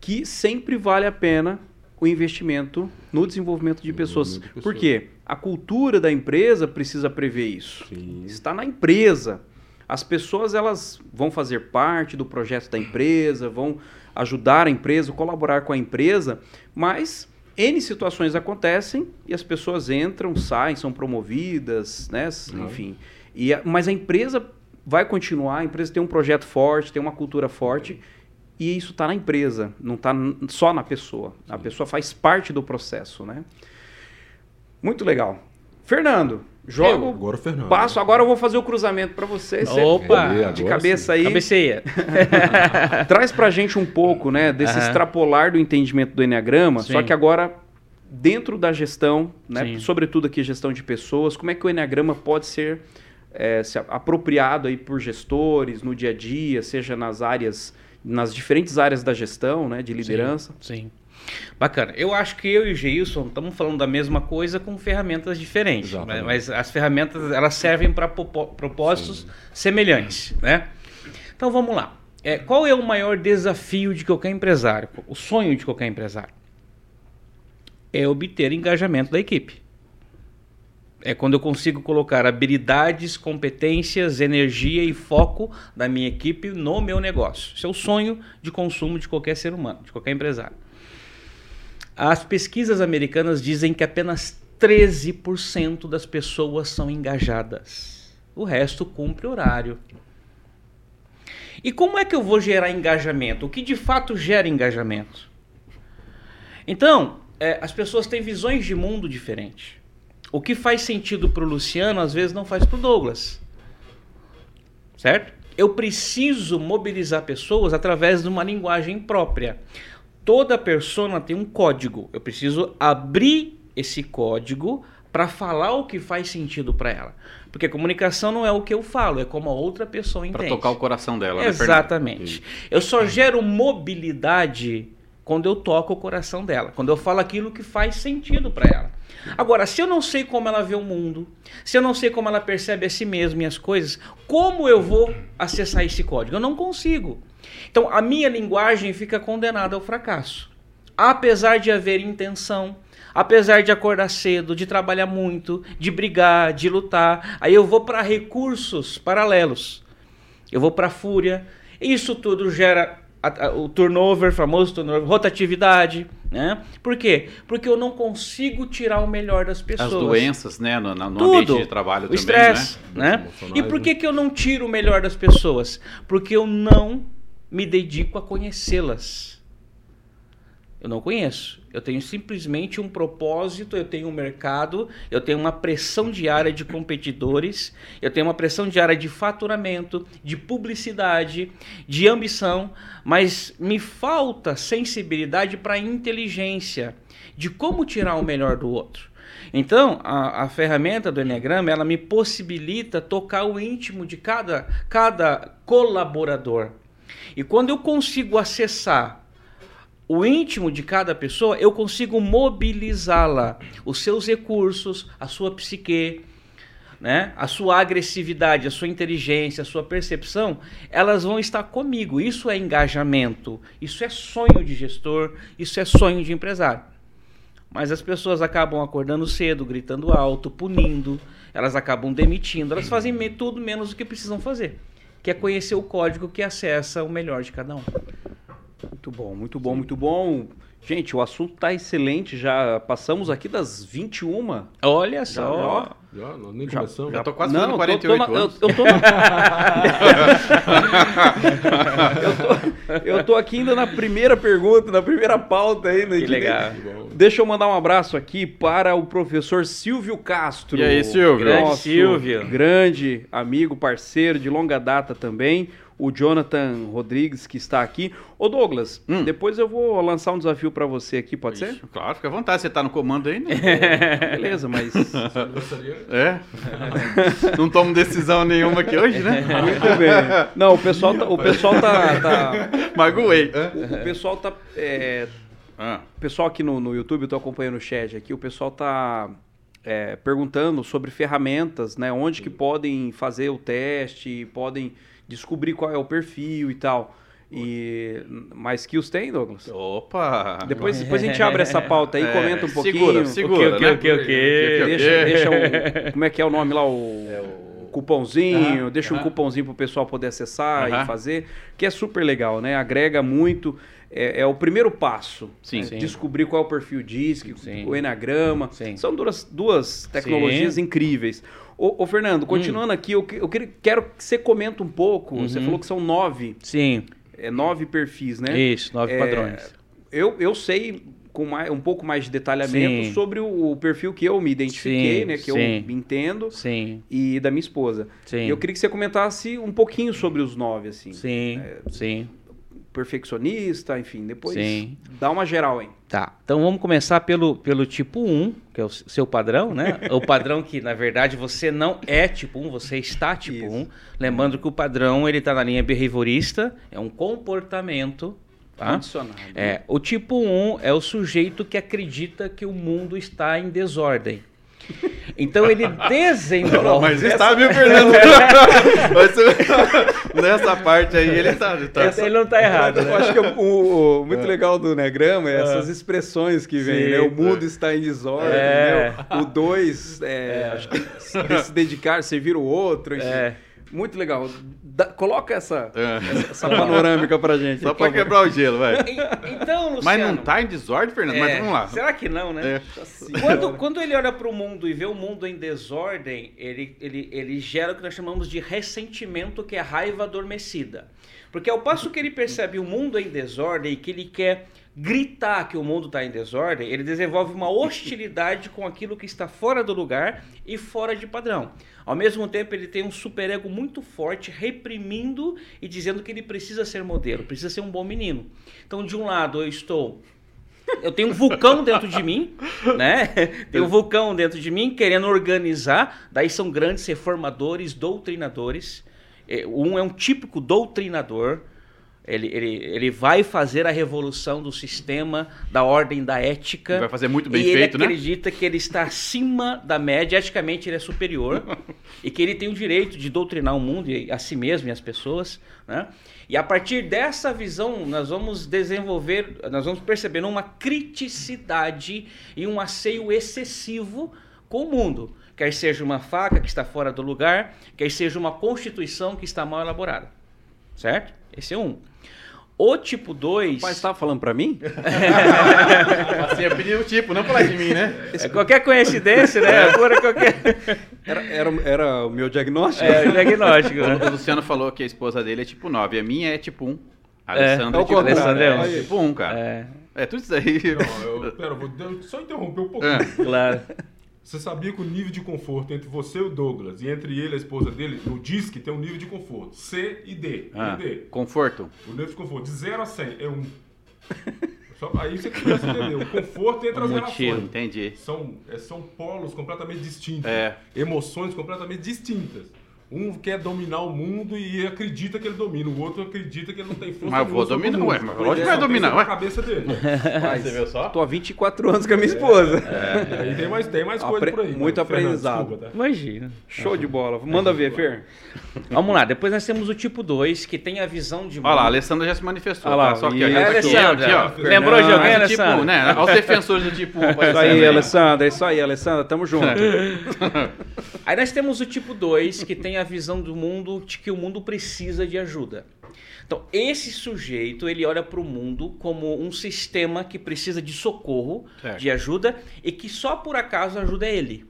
S4: que sempre vale a pena o investimento no desenvolvimento de pessoas.
S3: De
S4: Por quê? A cultura da empresa precisa prever isso.
S3: Sim.
S4: Está na empresa. As pessoas elas vão fazer parte do projeto da empresa, vão ajudar a empresa, colaborar com a empresa, mas N situações acontecem e as pessoas entram, saem, são promovidas, né?
S3: Uhum.
S4: Enfim. E a- mas a empresa vai continuar, a empresa tem um projeto forte, tem uma cultura forte, e isso está na empresa, não está só na pessoa. A pessoa faz parte do processo, né? Muito legal. Fernando, jogo.
S3: Agora o Fernando.
S4: Passo, agora eu vou fazer o cruzamento para você. Você-
S2: Opa!
S3: Agora
S4: de
S3: sim.
S4: cabeça aí.
S2: Cabeceia. [laughs]
S4: Traz pra gente um pouco, né, desse
S2: Aham.
S4: extrapolar do entendimento do Enneagrama,
S2: Sim.
S4: só que agora dentro da gestão, né,
S2: Sim.
S4: sobretudo aqui gestão de pessoas, como é que o Enneagrama pode ser é, apropriado aí por gestores no dia a dia, seja nas áreas, nas diferentes áreas da gestão, né, de liderança.
S2: Sim. Bacana. Eu acho que eu e o Geilson estamos falando da mesma coisa com ferramentas diferentes. Né?
S3: Exatamente.
S2: Mas as ferramentas elas servem para propósitos semelhantes. Né? Então vamos lá. É, qual é o maior desafio de qualquer empresário? O sonho de qualquer empresário? É obter engajamento da equipe. É quando eu consigo colocar habilidades, competências, energia e foco da minha equipe no meu negócio. Isso é o sonho de consumo de qualquer ser humano, de qualquer empresário. As pesquisas americanas dizem que apenas 13% das pessoas são engajadas. O resto cumpre horário. E como é que eu vou gerar engajamento? O que de fato gera engajamento? Então, é, as pessoas têm visões de mundo diferentes. O que faz sentido para o Luciano, às vezes não faz para o Douglas. Certo? Eu preciso mobilizar pessoas através de uma linguagem própria. Toda persona tem um código. Eu preciso abrir esse código para falar o que faz sentido para ela. Porque comunicação não é o que eu falo, é como a outra pessoa entende.
S1: Para tocar o coração dela, né,
S2: Exatamente. eu só gero mobilidade quando eu toco o coração dela, quando eu falo aquilo que faz sentido para ela. Agora, se eu não sei como ela vê o mundo, se eu não sei como ela percebe a si mesma e as coisas, como eu vou acessar esse código? Eu não consigo. Então, a minha linguagem fica condenada ao fracasso. Apesar de haver intenção, apesar de acordar cedo, de trabalhar muito, de brigar, de lutar, aí eu vou para recursos paralelos. Eu vou para fúria. Isso tudo gera a, a, o turnover, famoso turnover, rotatividade, né? Por quê? Porque eu não consigo tirar o melhor das pessoas.
S1: As doenças, né, no, no
S2: Tudo.
S1: ambiente de trabalho
S2: o
S1: também,
S2: estresse,
S1: né?
S2: né? E por
S3: né?
S2: que, que eu não tiro o melhor das pessoas? Porque eu não me dedico a conhecê-las. Eu não conheço. Eu tenho simplesmente um propósito, eu tenho um mercado, eu tenho uma pressão diária de competidores, eu tenho uma pressão diária de faturamento, de publicidade, de ambição, mas me falta sensibilidade para inteligência, de como tirar o melhor do outro. Então, a, a ferramenta do Enneagrama, ela me possibilita tocar o íntimo de cada, cada colaborador. E quando eu consigo acessar o íntimo de cada pessoa, eu consigo mobilizá-la, os seus recursos, a sua psique, né? a sua agressividade, a sua inteligência, a sua percepção, elas vão estar comigo. Isso é engajamento, isso é sonho de gestor, isso é sonho de empresário. Mas as pessoas acabam acordando cedo, gritando alto, punindo, elas acabam demitindo, elas fazem tudo menos o que precisam fazer, que é conhecer o código que acessa o melhor de cada um.
S4: Muito bom, muito bom, muito bom. Gente, o assunto tá excelente. Já passamos aqui das 21.
S2: Olha
S4: Já,
S2: só.
S3: Já, nós nem
S4: Já-
S3: começamos.
S1: Já tô quase
S4: Não,
S1: fazendo
S4: eu tô-
S1: 48
S4: tô na- eu-
S1: anos.
S4: Eu, tô na- [laughs] eu, tô, eu tô aqui ainda na primeira pergunta, na primeira pauta ainda.
S2: Que legal.
S4: Deixa eu mandar um abraço aqui para o professor Silvio Castro.
S1: E aí, Silvio?
S2: Grande Silvio.
S4: Grande amigo, parceiro de longa data também. O Jonathan Rodrigues, que está aqui. Ô Douglas,
S1: Hum.
S4: depois eu vou lançar um desafio para você aqui, pode ser?
S1: Ixi, Claro, fica à vontade, você tá no comando aí, né? [laughs]
S4: Beleza, mas
S3: gostaria?
S1: É. [laughs] Não tomo decisão nenhuma aqui hoje, né?
S4: Muito bem. Não, o pessoal tá. O pessoal tá. tá-
S1: Magoei.
S4: o, o pessoal tá. é,
S1: Ah,
S4: o pessoal aqui no, no YouTube, eu tô acompanhando o chat aqui, o pessoal tá é, perguntando sobre ferramentas, né? Onde que podem fazer o teste, podem descobrir qual é o perfil e tal. E mais skills tem, Douglas?
S1: opa!
S4: Depois, depois a gente abre essa pauta aí, [laughs]
S1: É,
S4: comenta um pouquinho.
S1: Segura, segura,
S2: O que,
S1: né?
S2: o que, o que, o que?
S4: Deixa, deixa o. Como é que é o nome lá? O, cupomzinho, deixa um cupomzinho pro pessoal poder acessar e fazer, que é super legal, né? Agrega muito. É, é o primeiro passo.
S1: Sim.
S4: né?
S2: Sim.
S4: Descobrir qual é o perfil DISC,
S2: Sim.
S4: o Enneagrama.
S2: Sim.
S4: São duas, duas tecnologias incríveis. Ô, ô, Fernando, continuando aqui, eu, eu quero que você comenta um pouco. Você
S2: Uhum.
S4: falou que são nove,
S2: Sim,
S4: é, nove perfis, né?
S2: isso, nove
S4: É,
S2: padrões.
S4: Eu, eu sei com mais, um pouco mais de detalhamento
S2: Sim.
S4: sobre o, o perfil que eu me identifiquei,
S2: Sim,
S4: né? Que
S2: sim.
S4: eu entendo
S2: Sim,
S4: e da minha esposa.
S2: sim.
S4: E eu queria que você comentasse um pouquinho sobre os nove, assim.
S2: Sim, sim.
S4: Perfeccionista, enfim, depois
S2: Sim.
S4: dá uma geral, hein?
S2: Tá, então vamos começar pelo, pelo tipo 1, que é o seu padrão, né? [laughs] o padrão que, na verdade, você não é tipo 1, você está tipo
S4: Isso.
S2: 1. Lembrando que o padrão, ele tá na linha behaviorista, é um comportamento, Tá?
S4: Condicionado.
S2: É, o tipo 1 é o sujeito que acredita que o mundo está em desordem. Então ele [laughs] desenvolve.
S1: Não, mas está, viu, Fernando? [laughs] Mas, [laughs] nessa parte aí ele está. tá
S2: ele não está errado.
S4: Eu
S2: Né?
S4: acho que o, o- muito legal do Negrama é essas expressões que vêm, né? O mundo está em desordem,
S2: É.
S4: né? O 2, acho que se- se dedicar, servir o outro, enfim.
S2: É.
S4: Muito legal. Dá- coloca essa,
S1: É.
S4: essa, essa panorâmica pra gente.
S1: Só pra
S4: favor.
S1: quebrar o gelo, vai.
S2: E- Então, Luciano. [laughs]
S1: Mas não tá em desordem, Fernando? Mas
S2: é,
S1: vamos lá.
S2: Será que não, né?
S1: É.
S2: Quando, quando ele olha para o mundo e vê o mundo em desordem, ele, ele, ele gera o que nós chamamos de ressentimento, que é raiva adormecida. Porque ao passo que ele percebe o mundo em desordem e que ele quer gritar que o mundo está em desordem, ele desenvolve uma hostilidade com aquilo que está fora do lugar e fora de padrão. Ao mesmo tempo, ele tem um superego muito forte, reprimindo e dizendo que ele precisa ser modelo, precisa ser um bom menino. Então, de um lado, eu estou eu tenho um vulcão dentro de mim, né? Tem um vulcão dentro de mim querendo organizar. Daí são grandes reformadores, doutrinadores. Eh, Um é um típico doutrinador. Ele, ele, ele vai fazer a revolução do sistema, da ordem, da ética.
S1: Vai fazer muito bem
S2: e
S1: feito,
S2: ele
S1: né?
S2: acredita que ele está acima da média, eticamente ele é superior. [laughs] e que ele tem o direito de doutrinar o mundo a si mesmo e as pessoas. Né? E a partir dessa visão, nós vamos desenvolver, nós vamos perceber uma criticidade e um asseio excessivo com o mundo. Quer seja uma faca que está fora do lugar, quer seja uma constituição que está mal elaborada. Certo? Esse é um. O tipo 2.
S4: Mas estava falando pra mim? [laughs]
S1: Assim, eu pedi o tipo, não falar de mim, né?
S2: É qualquer coincidência, né? É pura qualquer.
S4: Era, era, era o meu diagnóstico?
S2: É, o diagnóstico, né?
S1: O Luciano falou que a esposa dele é tipo 9, a minha é tipo 1. A
S2: É,
S1: Alessandra
S4: é
S1: é,
S4: o
S1: tipo 1.
S2: contrário,
S1: É,
S2: é.
S1: tipo 1, cara.
S2: É,
S1: É, tudo isso aí.
S3: Não, eu, pera, vou só interromper um pouquinho.
S1: É.
S2: claro.
S3: Você sabia que o nível de conforto entre você e o Douglas, e entre ele e a esposa dele, no DISC tem um nível de conforto. C e D.
S1: Ah,
S3: E D.
S1: conforto.
S3: O nível de conforto de 0 a 100 é 1. [laughs] Só, aí você começa a entender. O conforto entre as
S2: Um
S3: relações.
S2: motivo.
S1: Entendi.
S3: São, é, são polos completamente distintos.
S1: É.
S3: Emoções completamente distintas. Um quer dominar o mundo e acredita que ele domina. O outro acredita que ele não tem força
S1: Mas eu vou dominar,
S3: mundo.
S1: ué, mas lógico que vai dominar, ué.
S3: cabeça dele. [laughs]
S4: Mas,
S1: Você viu só?
S4: Tô há 24 anos com a minha esposa.
S3: E aí tem mais, tem mais coisa
S4: Apre-
S3: por aí.
S4: muito
S3: Fernando,
S4: aprendizado.
S3: desculpa, tá?
S2: Imagina.
S4: Show de bola. Manda ver, Fer.
S2: Vamos lá, depois nós temos o tipo 2, que tem a visão de
S1: Olha lá, a
S2: mundo.
S1: Alessandra já se manifestou.
S4: Olha lá,
S1: tá? Só que
S4: e-
S2: É,
S1: já tá
S2: Alessandra.
S1: aqui, ó.
S2: Lembrou de alguém,
S1: o tipo,
S2: Alessandra?
S1: né? Aos defensores do tipo 1.
S4: Isso aí, Alessandra. Isso aí, Alessandra. Tamo junto. [laughs]
S2: Aí nós temos o tipo 2, que tem a visão do mundo de que o mundo precisa de ajuda. Então, esse sujeito, ele olha para o mundo como um sistema que precisa de socorro,
S1: Certo.
S2: de ajuda, e que só por acaso ajuda ele.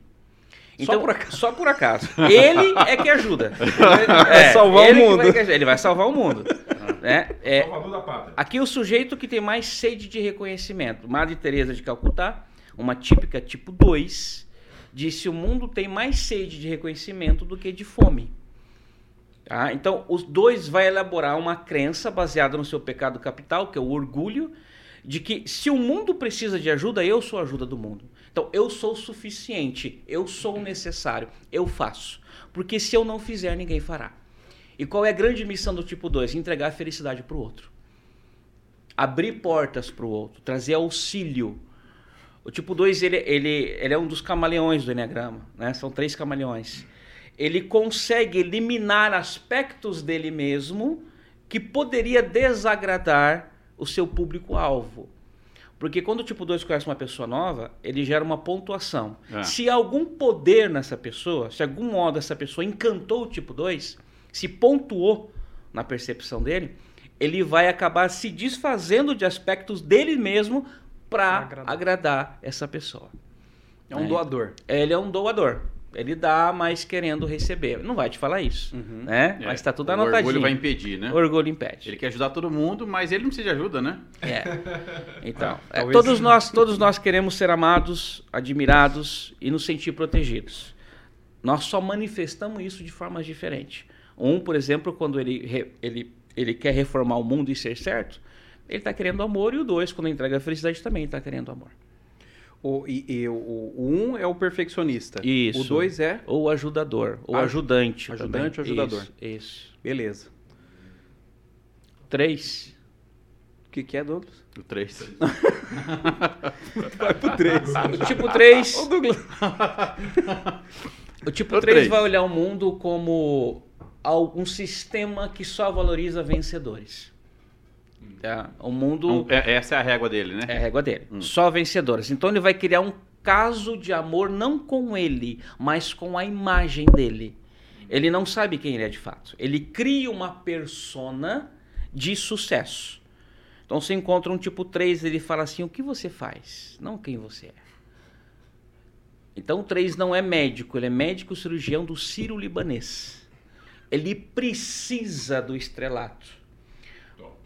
S2: Então,
S4: Só por acaso.
S2: Só por acaso. [laughs] Ele é que ajuda.
S4: Vai salvar o mundo.
S2: vai- ele vai salvar o mundo. né? É,
S3: Salvador da pátria.
S2: Aqui o sujeito que tem mais sede de reconhecimento. Madre Teresa de Calcutá, uma típica tipo 2, disse o mundo tem mais sede de reconhecimento do que de fome. Tá? Então, os dois vai elaborar uma crença baseada no seu pecado capital, que é o orgulho, de que se o mundo precisa de ajuda, eu sou a ajuda do mundo. Então, eu sou suficiente, eu sou necessário, eu faço. Porque se eu não fizer, ninguém fará. E qual é a grande missão do tipo 2? Entregar a felicidade para o outro. Abrir portas para o outro, trazer auxílio. O tipo 2, ele, ele, ele é um dos camaleões do Enneagrama, né? São três camaleões. Ele consegue eliminar aspectos dele mesmo que poderia desagradar o seu público-alvo. Porque quando o tipo 2 conhece uma pessoa nova, ele gera uma pontuação.
S1: Ah.
S2: Se algum poder nessa pessoa, se algum modo essa pessoa encantou o tipo 2, se pontuou na percepção dele, ele vai acabar se desfazendo de aspectos dele mesmo para
S4: agradar.
S2: agradar. essa pessoa.
S4: É um doador.
S2: Ele é um doador. Ele dá, mas querendo receber. Não vai te falar isso,
S4: Uhum.
S2: né?
S1: É,
S2: Mas está tudo
S1: o
S2: anotadinho.
S1: orgulho vai impedir, né?
S2: Orgulho impede.
S1: Ele quer ajudar todo mundo, mas ele não precisa de ajuda, né?
S2: É. [laughs] Então, é, todos nós, todos nós queremos ser amados, admirados e nos sentir protegidos. Nós só manifestamos isso de formas diferentes. Um, por exemplo, quando ele, re- ele, ele quer reformar o mundo e ser certo, ele está querendo amor, e o dois, quando entrega a felicidade, também está querendo amor.
S4: O, e, e o, o um é o perfeccionista.
S2: Isso.
S4: O dois é.
S2: Ou ajudador, ou
S4: Aj-
S2: ajudante.
S4: ajudante
S2: também.
S4: ou ajudador.
S2: Isso, isso.
S4: Beleza.
S2: Três.
S4: que, que é, Douglas?
S1: O 3. [laughs]
S4: Vai pro 3. [laughs]
S2: O tipo 3.
S4: Ô, Douglas.
S2: O tipo
S1: O
S2: 3
S1: três.
S2: vai olhar o mundo como um sistema que só valoriza vencedores. Tá? O mundo
S1: É- essa é a régua dele, né?
S2: é a régua dele. Só vencedores. Então ele vai criar um caso de amor não com ele, mas com a imagem dele. Ele não sabe quem ele é de fato. Ele cria uma persona de sucesso. Então você encontra um tipo 3, ele fala assim: o que você faz? Não quem você é. Então o 3 não é médico, ele é médico cirurgião do Ciro Libanês. Ele precisa do estrelato.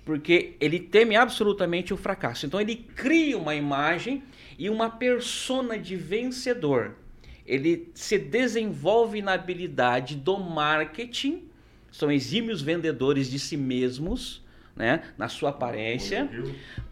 S2: Porque ele teme absolutamente o fracasso. Então ele cria uma imagem e uma persona de vencedor. Ele se desenvolve na habilidade do marketing, são exímios vendedores de si mesmos, né, na sua aparência.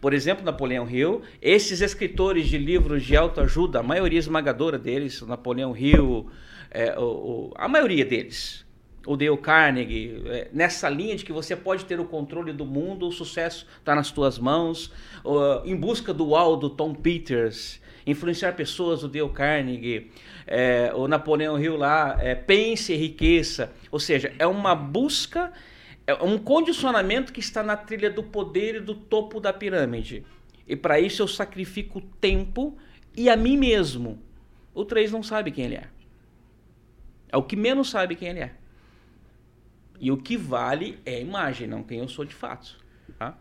S2: Por exemplo, Napoleão Hill, esses escritores de livros de autoajuda, a maioria esmagadora deles, Napoleão Hill, é, o- o- a maioria deles, o Dale Carnegie, é, nessa linha de que você pode ter o controle do mundo, o sucesso está nas tuas mãos, o, em busca do UAU do Tom Peters, influenciar pessoas, o Dale Carnegie, é, o Napoleão Hill lá, é, pense e ou seja, é uma busca, é um condicionamento que está na trilha do poder e do topo da pirâmide. E para isso eu sacrifico tempo e a mim mesmo. O 3 não sabe quem ele é. É o que menos sabe quem ele é. E o que vale é a imagem, não quem eu sou de fato. Tá?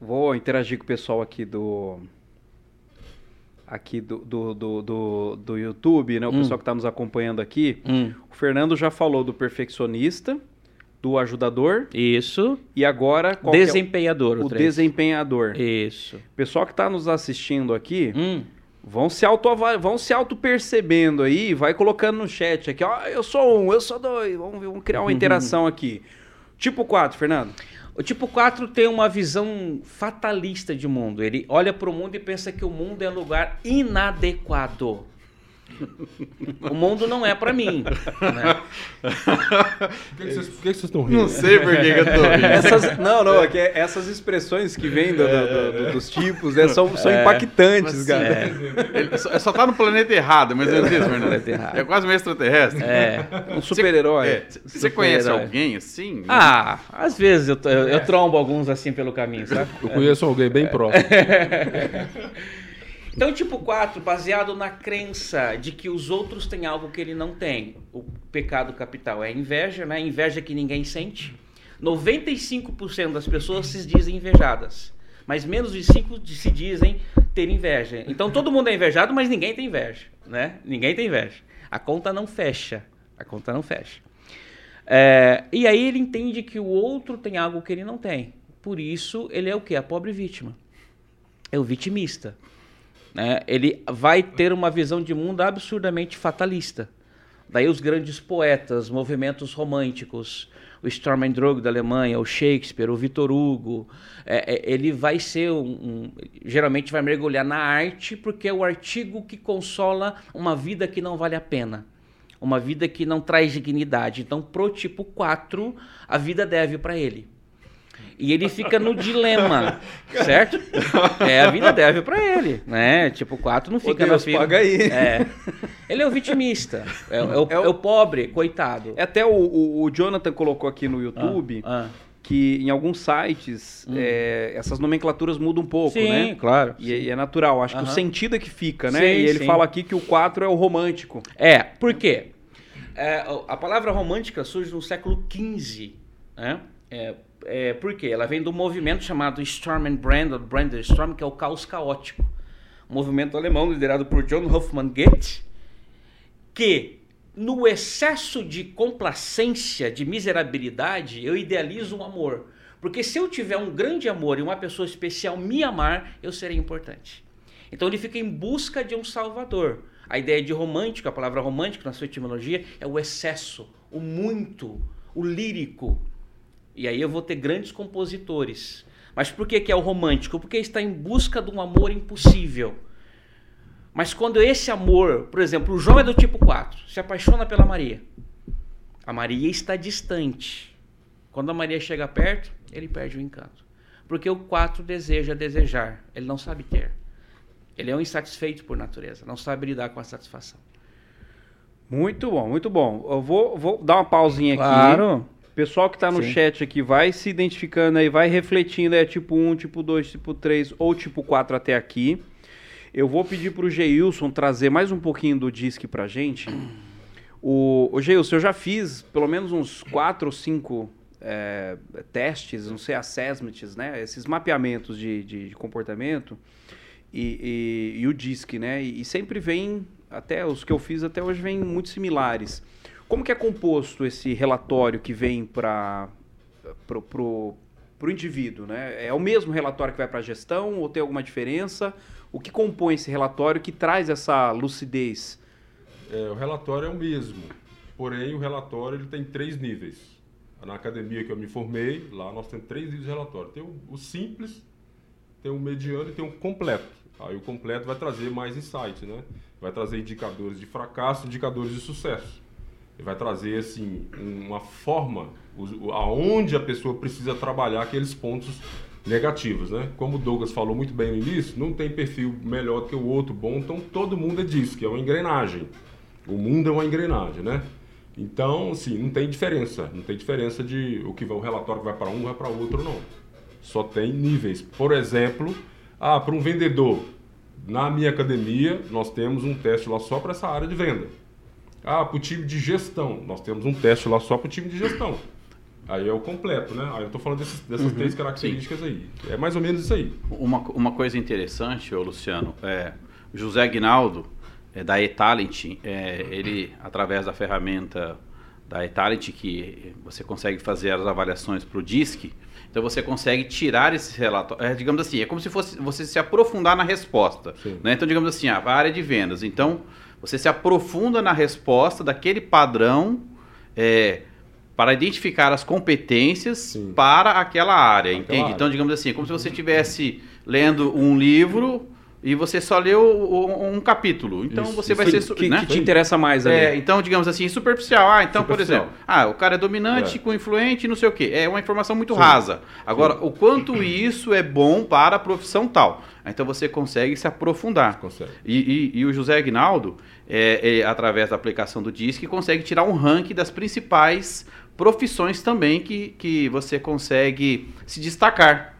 S4: Vou interagir com o pessoal aqui do. Aqui do, do, do, do, do YouTube, né? O
S2: Hum.
S4: pessoal que está nos acompanhando aqui.
S2: Hum,
S4: O Fernando já falou do perfeccionista, do ajudador
S2: isso.
S4: e agora que é o-
S2: Desempenhador.
S4: o, desempenhador.
S2: Isso.
S4: O pessoal que está nos assistindo aqui,
S2: Hum,
S4: vão se auto vão se auto percebendo aí, vai colocando no chat aqui, ó, eu sou um, eu sou dois, vamos, vamos criar uma interação aqui. Tipo 4, Fernando.
S2: O tipo 4 tem uma visão fatalista de mundo. Ele olha para o mundo e pensa que o mundo é um lugar inadequado. O mundo não é para mim. né?
S3: Por que, vocês, por que que vocês estão rindo?
S1: Não sei por que, que eu tô rindo.
S4: Essas, não, não, é que [laughs] essas expressões que vêm do- do- do- dos tipos né, são, são impactantes,
S1: Mas,
S4: cara.
S2: É.
S1: Ele só, só tá no planeta errado, mas eu não sei, Fernando.
S2: Planeta errado.
S1: É quase meio extraterrestre.
S2: É.
S4: Um super-herói.
S1: É, Você conhece
S2: Super-herói.
S1: alguém assim?
S2: Ah, às vezes eu, eu, eu trombo alguns assim pelo caminho, sabe?
S3: Eu conheço alguém bem próximo. [laughs]
S2: Então, tipo 4, baseado na crença de que os outros têm algo que ele não tem. O pecado capital é inveja, né? Inveja que ninguém sente. 95% das pessoas se dizem invejadas, mas menos de 5% se dizem ter inveja. Então todo mundo é invejado, mas ninguém tem inveja, né? Ninguém tem inveja. A conta não fecha. A conta não fecha. É, e aí ele entende que o outro tem algo que ele não tem. Por isso ele é o que? A pobre vítima. É o vitimista. Né? Ele vai ter uma visão de mundo absurdamente fatalista. Daí os grandes poetas, movimentos românticos, o Drog da Alemanha, o Shakespeare, o Victor Hugo, é, é, ele vai ser um, um- geralmente vai mergulhar na arte porque é o artigo que consola uma vida que não vale a pena, uma vida que não traz dignidade. Então, pro tipo 4, a vida deve para ele. E ele fica no dilema, certo? É, a vida deve pra ele, né? Tipo, 4 não fica
S4: Deus,
S2: na fila.
S4: paga aí.
S2: É. Ele é o vitimista, é, é o,
S4: É o-
S2: é o pobre, coitado.
S4: É Até o, o- o Jonathan colocou aqui no YouTube
S2: Ah,
S4: que em alguns sites é, essas nomenclaturas mudam um pouco,
S2: Sim,
S4: né?
S2: claro.
S4: E, e é natural, acho que o sentido é que fica, né?
S2: Sim,
S4: e ele
S2: sim.
S4: fala aqui que o 4 é o romântico.
S2: É, por quê? É, a palavra romântica surge no século XV, né? É, é, por quê? Ela vem do movimento chamado Storm and Brand, ou Branderstorm, que é o caos caótico. Um movimento alemão liderado por John Hoffmann Goethe, que no excesso de complacência, de miserabilidade, eu idealizo um amor. Porque se eu tiver um grande amor e uma pessoa especial me amar, eu serei importante. Então ele fica em busca de um salvador. A ideia de romântico, a palavra romântico na sua etimologia, é o excesso, o muito, o lírico. E aí eu vou ter grandes compositores. Mas por que, que é o romântico? Porque está em busca de um amor impossível. Mas quando esse amor, por exemplo, o João é do tipo 4, se apaixona pela Maria. A Maria está distante. Quando a Maria chega perto, ele perde o encanto. Porque o 4 deseja desejar, ele não sabe ter. Ele é um insatisfeito por natureza, não sabe lidar com a satisfação.
S4: Muito bom, muito bom. Eu vou, vou dar uma pausinha aqui.
S2: Claro.
S4: Pessoal que está no
S2: Sim.
S4: chat aqui, vai se identificando aí, vai refletindo, é tipo 1, tipo 2, tipo 3 ou tipo 4 até aqui. Eu vou pedir para o Geilson trazer mais um pouquinho do disque pra gente. O, o Geilson, eu já fiz pelo menos uns 4 ou 5 é, testes, não sei, assessments, né? Esses mapeamentos de, de- de comportamento e, e- e o DISC, né? E, e sempre vem, até os que eu fiz até hoje, vêm muito similares. Como que é composto esse relatório que vem para pro, pro, pro indivíduo, né? É o mesmo relatório que vai para a gestão ou tem alguma diferença? O que compõe esse relatório que traz essa lucidez?
S3: É, o relatório é o mesmo, porém o relatório ele tem três níveis. Na academia que eu me formei, lá nós temos três níveis de relatório. Tem o, o simples, tem o mediano e tem o completo. Aí o completo vai trazer mais insights, né? Vai trazer indicadores de fracasso, indicadores de sucesso. Ele vai trazer assim uma forma aonde a pessoa precisa trabalhar aqueles pontos negativos, né? Como o Douglas falou muito bem no início, não tem perfil melhor que o outro bom, então todo mundo é disso, que é uma engrenagem. O mundo é uma engrenagem, né? Então, assim, não tem diferença, não tem diferença de o que vai o relatório que vai para um vai para outro não. Só tem níveis. Por exemplo, ah, para um vendedor, na minha academia nós temos um teste lá só para essa área de venda. Ah, para o time de gestão, nós temos um teste lá só para o time de gestão. Aí é o completo, né? Aí eu estou falando desses- dessas três características aí. É mais ou menos isso aí.
S1: Uma, uma coisa interessante, ô Luciano, é José Aguinaldo, é, da eTalent, é, ele, através da ferramenta da eTalent, que você consegue fazer as avaliações para o DISC, então você consegue tirar esse relatório, é, digamos assim, é como se fosse você se aprofundar na resposta.
S3: Sim.
S1: Né? Então, digamos assim, a área de vendas. Então, você se aprofunda na resposta daquele padrão é, para identificar as competências
S3: Sim.
S1: para aquela área,
S3: Para aquela
S1: entende?
S3: área.
S1: Então, digamos assim, é como se você estivesse lendo um livro e você só leu um capítulo. Então,
S3: Isso,
S1: você
S3: isso
S1: vai ser...
S4: Que,
S1: né?
S4: que te interessa mais ali?
S1: É, então, digamos assim, superficial. Ah, então, por
S3: Superficial.
S1: exemplo, ah, o cara é dominante
S3: É.
S1: com influente, não sei o quê. É uma informação muito
S3: Sim.
S1: rasa. Agora, o quanto isso é bom para a profissão tal. Então você consegue se aprofundar.
S3: Consegue.
S1: E, e- e o José Aguinaldo, é, é, através da aplicação do DISC, consegue tirar um ranking das principais profissões também que, que você consegue se destacar.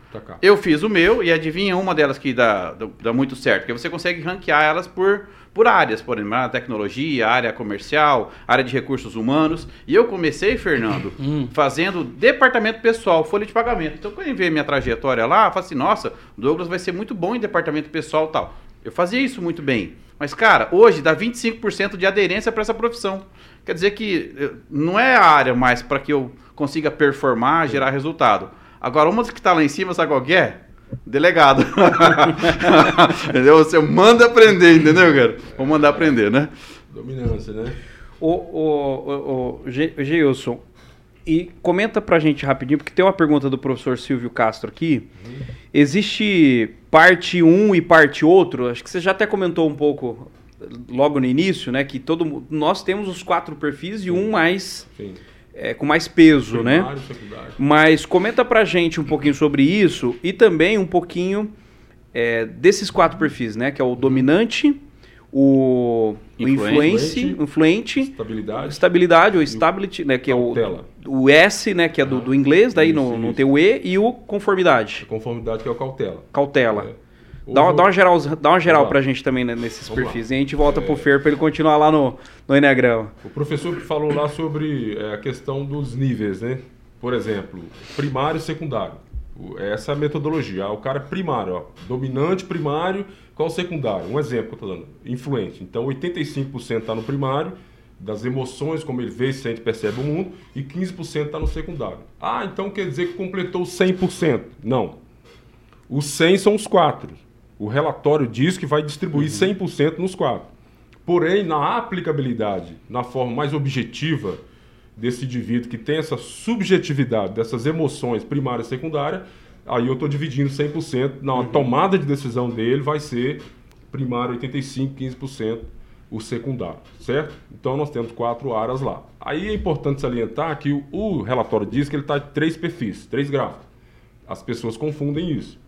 S1: Eu fiz o meu e adivinha uma delas que dá, dá, muito certo, porque você consegue ranquear elas por, por áreas, por exemplo, a tecnologia, área comercial, área de recursos humanos. E eu comecei, Fernando, [laughs] fazendo departamento pessoal, folha de pagamento. Então, quando eu vi minha trajetória lá, eu falei assim, nossa, o Douglas vai ser muito bom em departamento pessoal e tal. Eu fazia isso muito bem. Mas, cara, hoje dá 25% de aderência para essa profissão. Quer dizer que eh, não é a área mais para que eu consiga performar, gerar resultado. Agora, uma que está lá em cima, sabe qual que é? Delegado. [laughs] entendeu? Você manda aprender, entendeu, cara? Vou mandar aprender, né?
S3: Dominância, né?
S4: O, o, o, o Ge- Geilson, e comenta pra gente rapidinho, porque tem uma pergunta do professor Silvio Castro aqui. Existe parte 1 e parte outro? Acho que você já até comentou um pouco logo no início, né? Que todo nós temos os quatro perfis e um mais é, com mais peso, né?
S3: Secundário.
S4: Mas comenta pra gente um pouquinho sobre isso e também um pouquinho é, desses quatro perfis, né? Que é o dominante, o, o
S1: Influente.
S4: influence, influente,
S3: Estabilidade.
S4: estabilidade, ou stability, né? Que é o, o S, né? Que é do, do inglês, daí não,
S3: Isso,
S4: não tem o E, e o conformidade,
S3: Conformidade que é o cautela.
S4: cautela.
S3: É.
S4: Dá, dá uma geral, dá uma geral pra gente também né, nesses
S3: Vamos
S4: perfis.
S3: lá.
S4: E a gente volta
S3: É.
S4: pro Fer pra ele continuar lá no, no Enneagrama.
S3: O professor que falou lá sobre é, a questão dos níveis, né? Por exemplo, primário e secundário. Essa é a metodologia. O cara primário, ó, dominante primário, qual o secundário? Um exemplo que eu estou dando. Influente. Então, 85% está no primário, das emoções, como ele vê, sente, percebe o mundo, e 15% está no secundário. Ah, então quer dizer que completou 100%. Não. Os 100 são os quatro. O relatório diz que vai distribuir 100% nos quatro. Porém, na aplicabilidade, na forma mais objetiva desse indivíduo que tem essa subjetividade dessas emoções primária e secundária, aí eu estou dividindo 100%. Na tomada de decisão dele vai ser primário 85%, 15% o secundário, certo? Então nós temos quatro áreas lá. Aí é importante salientar que o, o relatório diz que ele está de três perfis, três gráficos. As pessoas confundem isso.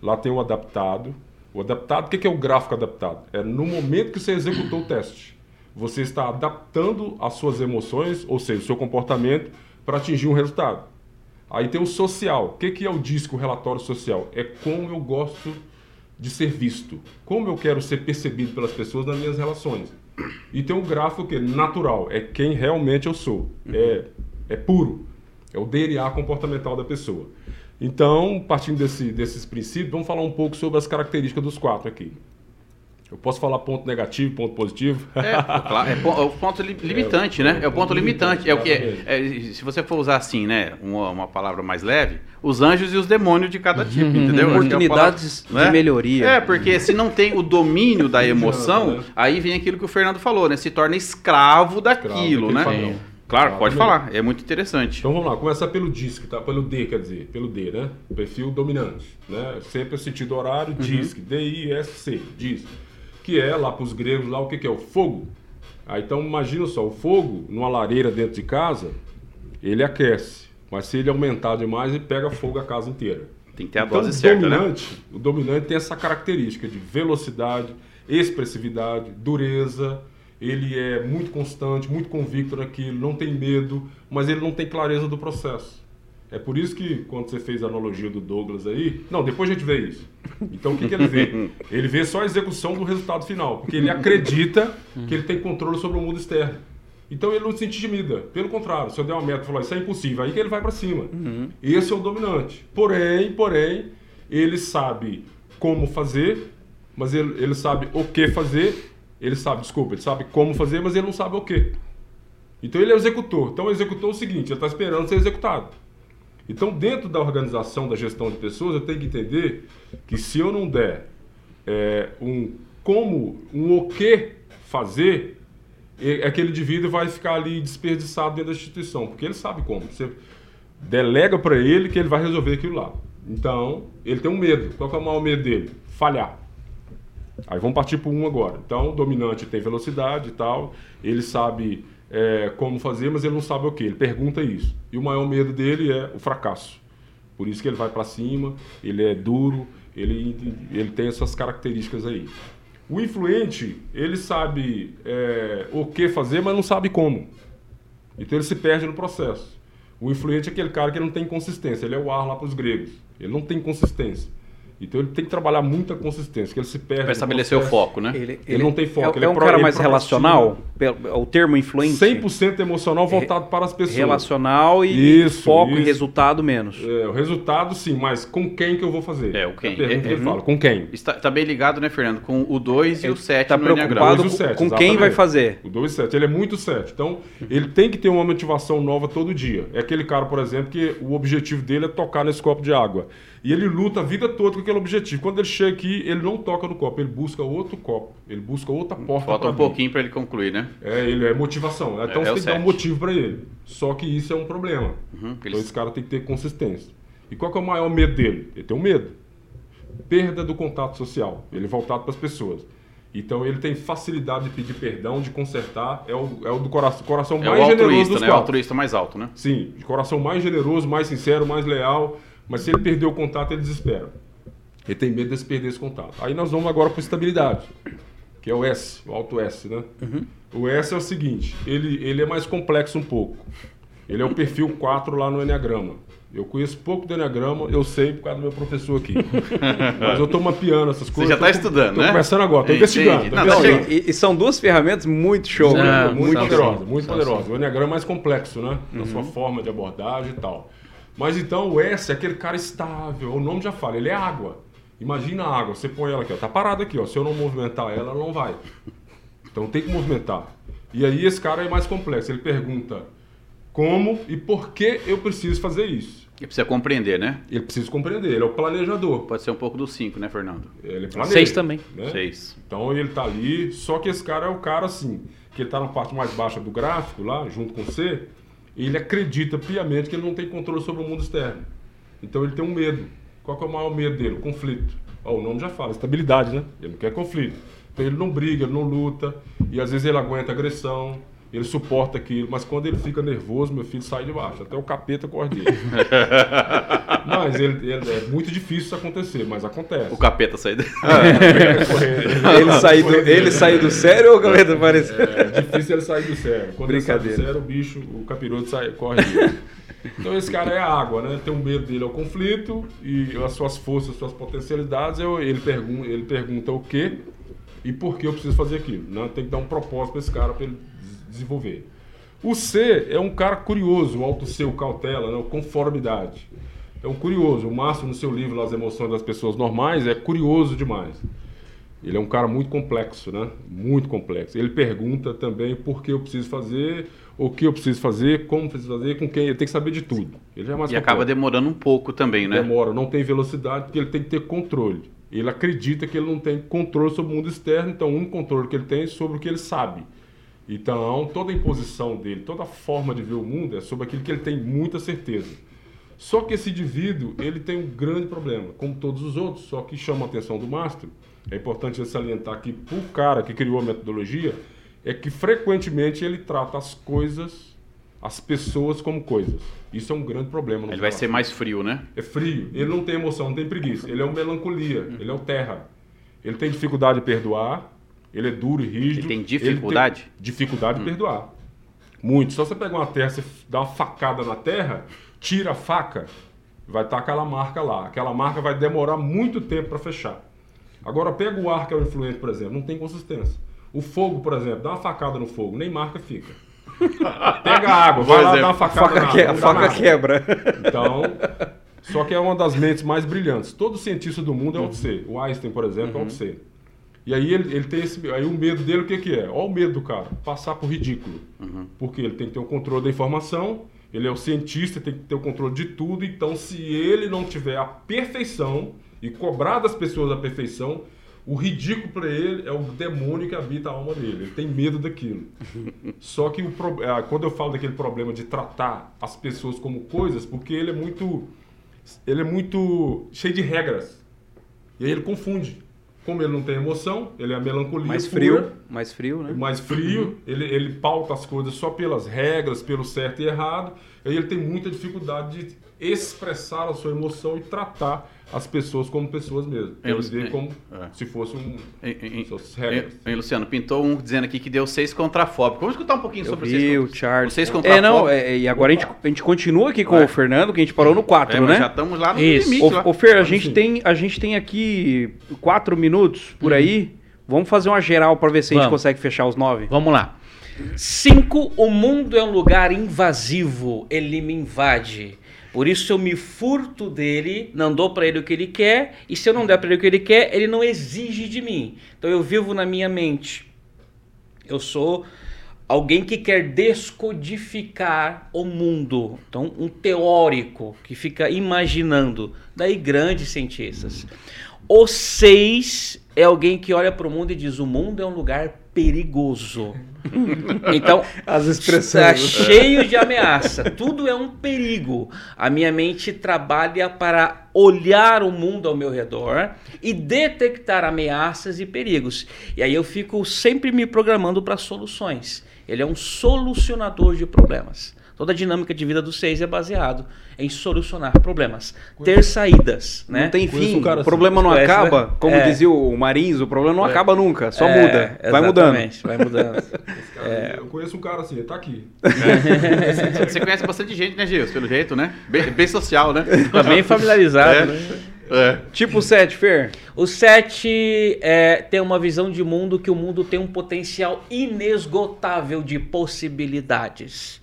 S3: Lá tem o adaptado. O adaptado, o que é o gráfico adaptado? É no momento que você executou o teste. Você está adaptando as suas emoções, ou seja, o seu comportamento, para atingir um resultado. Aí tem o social. O que é o disco, o relatório social? É como eu gosto de ser visto. Como eu quero ser percebido pelas pessoas nas minhas relações. E tem um gráfico que é natural, é quem realmente eu sou. É, é puro. É o DNA comportamental da pessoa. Então, partindo desse, desses princípios, vamos falar um pouco sobre as características dos quatro aqui. Eu posso falar ponto negativo, ponto positivo?
S1: É, claro, é, é o ponto limitante, é, né? É o ponto limitante. É o que é, se você for usar assim, né, uma, uma, palavra mais leve, os anjos e os demônios de cada tipo, uhum. entendeu?
S4: Oportunidades palavra, de né? melhoria.
S1: É, porque se não tem o domínio da emoção, aí vem aquilo que o Fernando falou, né? Se torna escravo daquilo, escravo né? Claro, pode falar. É muito interessante.
S3: Então vamos lá, começar pelo DISC, tá? Pelo D, quer dizer, pelo D, né? Perfil dominante, né? Sempre o sentido horário, uhum. DISC, D-I-S-C, DISC que é lá para os gregos lá o que, que é o fogo. Então imagina só, o fogo numa lareira dentro de casa, ele aquece, mas se ele aumentar demais, ele pega fogo a casa inteira.
S1: Tem que ter a então, dose certa,
S3: dominante, né? O dominante tem essa característica de velocidade, expressividade, dureza, ele é muito constante, muito convicto naquilo, não tem medo, mas ele não tem clareza do processo. É por isso que quando você fez a analogia do Douglas aí, não, depois a gente vê isso. Então o que, que ele vê? Ele vê só a execução do resultado final, porque ele acredita que ele tem controle sobre o mundo externo. Então ele não se intimida. Pelo contrário, se eu der uma meta e falar isso é impossível, aí que ele vai para cima. Uhum. Esse é o dominante. Porém, porém, ele sabe como fazer, mas ele, ele sabe o que fazer. Ele sabe, desculpa, ele sabe como fazer, mas ele não sabe o que. Então ele é o executor. Então o executor é o seguinte, ele está esperando ser executado. Então, dentro da organização da gestão de pessoas, eu tenho que entender que se eu não der é, um como, um o que fazer, aquele indivíduo vai ficar ali desperdiçado dentro da instituição, porque ele sabe como. Você delega para ele que ele vai resolver aquilo lá. Então, ele tem um medo. Qual é o maior medo dele? Falhar. Aí vamos partir para um agora. Então, o dominante tem velocidade e tal, ele sabe é, como fazer, mas ele não sabe o que. Ele pergunta isso. E o maior medo dele é o fracasso. Por isso que ele vai para cima, ele é duro, ele, ele tem essas características aí. O influente, ele sabe é, o que fazer, mas não sabe como. Então ele se perde no processo. O influente é aquele cara que não tem consistência, ele é o ar lá para os gregos. Ele não tem consistência. Então ele tem que trabalhar muita consistência, que ele se perde.
S1: Para estabelecer o foco, né?
S3: Ele, ele, ele não tem foco.
S4: É,
S3: ele
S4: é um pro, cara mais relacional? O termo influente?
S3: 100% emocional voltado para as pessoas.
S4: Relacional e isso, foco isso. e resultado menos.
S3: É, o resultado sim, mas com quem que eu vou fazer?
S1: É, o quem.
S3: A pergunta
S1: é,
S3: que ele é, fala, com quem?
S1: Está, está, bem ligado, né, Fernando? Com o 2 e o 7
S4: Está preocupado com, 7, com quem vai fazer.
S3: O 2 e o 7. Ele é muito 7. Então, ele tem que ter uma motivação nova todo dia. É aquele cara, por exemplo, que o objetivo dele é tocar nesse copo de água. E ele luta a vida toda com aquele objetivo. Quando ele chega aqui, ele não toca no copo, ele busca outro copo, ele busca outra porta.
S1: Falta um pouquinho para ele concluir, né?
S3: É, ele é motivação. Então é, você é tem que dar um motivo para ele. Só que isso é um problema. Uhum, então esse cara tem que ter consistência. E qual que é o maior medo dele? Ele tem um medo. Perda do contato social. Ele é voltado para as pessoas. Então ele tem facilidade de pedir perdão, de consertar. É o, é o do coração, coração é mais generoso dos
S1: né? É o altruísta mais alto, né?
S3: Sim, de coração mais generoso, mais sincero, mais leal. Mas se ele perder o contato, ele desespera. Ele tem medo de perder esse contato. Aí nós vamos agora para estabilidade, que é o S, o alto S, né? Uhum. O S é o seguinte, ele, ele é mais complexo um pouco. Ele é o perfil 4 lá no Enneagrama. Eu conheço pouco do Enneagrama, eu sei por causa do meu professor aqui. [laughs] Mas eu estou mapeando essas coisas.
S1: Você já está estudando,
S3: tô
S1: né?
S3: começando agora, estou investigando.
S4: Não, investigando. E, e, são duas ferramentas muito show.
S3: né? muito poderosas, muito poderosas. O Enneagrama é mais complexo, né? Na uhum. sua forma de abordagem e tal. Mas então o S é aquele cara estável, o nome já fala, ele é água. Imagina a água, você põe ela aqui, ó, tá parada aqui, ó. Se eu não movimentar ela, ela não vai. Então tem que movimentar. E aí esse cara é mais complexo, ele pergunta como e por que eu preciso fazer isso.
S1: Ele precisa compreender, né?
S3: Ele precisa compreender, ele é o planejador.
S1: Pode ser um pouco do 5, né, Fernando?
S3: Ele planeja,
S2: Seis também.
S3: Né?
S1: Seis.
S3: Então ele tá ali, só que esse cara é o cara assim, que ele tá na parte mais baixa do gráfico lá, junto com C, ele acredita piamente que ele não tem controle sobre o mundo externo. Então ele tem um medo. Qual é o maior medo dele? O conflito. Ó, o nome já fala, estabilidade, né? Ele não quer conflito. Então ele não briga, ele não luta, e às vezes ele aguenta agressão, ele suporta aquilo, mas quando ele fica nervoso, meu filho sai de baixo, até o capeta corre dele. [laughs] mas ele, ele- é muito difícil isso acontecer, mas acontece.
S1: O capeta sair daí.
S4: Ele sair do, ele sair do sério ou o capeta apareceu?
S3: É difícil ele sair do sério. Quando ele sai do
S4: Brincadeira.
S3: sério, o bicho, o capiroto sai, corre dele. [laughs] Então esse cara é a água, né? Tem um medo dele ao conflito e as suas forças, as suas potencialidades, eu- ele, pergun ele pergunta o quê e por que eu preciso fazer aquilo. Né? Tem que dar um propósito para esse cara para ele des- desenvolver. O C é um cara curioso, o alto o cautela, né? conformidade. É um curioso. O Márcio, no seu livro, As Emoções das Pessoas Normais, é curioso demais. Ele é um cara muito complexo, né? Muito complexo. Ele pergunta também por que eu preciso fazer, o que eu preciso fazer, como preciso fazer, com quem. Ele tem que saber de tudo. Ele é mais
S1: E acaba
S3: complexo.
S1: demorando um pouco também, né?
S3: Demora, não tem velocidade, porque ele tem que ter controle. Ele acredita que ele não tem controle sobre o mundo externo, então o único controle que ele tem é sobre o que ele sabe. Então, toda a imposição dele, toda a forma de ver o mundo é sobre aquilo que ele tem muita certeza. Só que esse indivíduo, ele tem um grande problema, como todos os outros, só que chama a atenção do mastro. É importante salientar que o cara que criou a metodologia é que frequentemente ele trata as coisas, as pessoas como coisas. Isso é um grande problema. no
S1: Ele vai ser mais frio, né?
S3: é frio, ele não tem emoção, não tem preguiça. Ele é o melancolia, ele é o terra. Ele tem dificuldade de perdoar, ele é duro e rígido.
S1: Ele tem dificuldade?
S3: tem dificuldade de perdoar. Muito. Só você pegar uma terra, você dá uma facada na terra, tira a faca, vai estar aquela marca lá. Aquela marca vai demorar muito tempo para fechar. Agora pega o ar que é o influente, por exemplo, não tem consistência. O fogo, por exemplo, dá uma facada no fogo, nem marca fica. [laughs] Pega a água, vai lá dar uma facada
S4: faca,
S3: na
S4: que-
S3: água,
S4: a
S3: dá
S4: faca
S3: nada.
S4: quebra.
S3: Então, só que é uma das mentes mais brilhantes. Todo cientista do mundo é o C. O Einstein, por exemplo, é o C. E aí ele, ele tem esse. Aí o medo dele, o que, que é? Olha o medo do cara, passar por ridículo. Porque ele tem que ter o controle da informação, ele é o cientista, tem que ter o controle de tudo. Então, se ele não tiver a perfeição e cobrar das pessoas a perfeição, o ridículo para ele é o demônio que habita a alma dele. Ele tem medo daquilo. [laughs] Só que o ah, quando eu falo daquele problema de tratar as pessoas como coisas, porque ele é muito ele é muito cheio de regras. E aí ele confunde. Como ele não tem emoção, ele é a melancolia
S4: Mais
S3: pura,
S4: frio, mais frio, né?
S3: mais frio, ele, ele pauta as coisas só pelas regras, pelo certo e errado. E aí ele tem muita dificuldade de expressar a sua emoção e tratar as pessoas como pessoas mesmo.
S1: É, você-
S3: vê como
S1: é.
S3: se fosse um
S1: em- Luciano, pintou um dizendo aqui que deu seis contrafóbicos. Vamos escutar um pouquinho
S4: Eu
S1: sobre
S4: vi
S1: seis
S4: o Charles.
S1: seis
S4: É,
S1: contrafóbicos.
S4: não, é, e agora a gente, a gente continua aqui com
S1: É.
S4: o Fernando, que a gente parou no 4,
S1: É,
S4: né?
S1: já estamos lá no
S2: Isso.
S1: limite. lá.
S4: Ô, ô Fer, a
S3: Vamos
S4: gente,
S3: sim.
S4: tem, a gente tem aqui quatro minutos por aí. Vamos fazer uma geral pra ver se a gente
S2: Vamos.
S4: consegue fechar os nove.
S2: Vamos lá. 5. O mundo é um lugar invasivo, ele me invade. Por isso eu me furto dele, não dou pra ele o que ele quer, e se eu não der pra ele o que ele quer, ele não exige de mim. Então eu vivo na minha mente. Eu sou alguém que quer descodificar o mundo. Então, um teórico que fica imaginando. Daí, grandes cientistas. O seis é alguém que olha para o mundo e diz: o mundo é um lugar perigoso. [laughs] Então,
S4: As
S2: Está cheio de ameaça. Tudo é um perigo. A minha mente trabalha para olhar o mundo ao meu redor e detectar ameaças e perigos. E aí eu fico sempre me programando para soluções. Ele é um solucionador de problemas. Toda a dinâmica de vida do seis é baseado em solucionar problemas, ter saídas, né?
S4: Não tem fim,
S3: cara
S4: o
S3: assim.
S4: problema não
S2: Conhece,
S4: acaba.
S2: né?
S4: Como
S2: É.
S4: dizia o Marins, o problema não
S2: É.
S4: acaba nunca, só
S2: É,
S4: muda. Vai mudando.
S2: Vai mudando. [laughs]
S3: Cara, Eu conheço um cara assim, ele tá aqui.
S1: Você conhece bastante gente, né, Gilson? Pelo jeito, né? Bem, bem social, né?
S2: Tá bem familiarizado,
S1: É.
S2: né?
S1: É.
S4: Tipo 7, Fer.
S2: O 7 é, tem uma visão de mundo que o mundo tem um potencial inesgotável de possibilidades.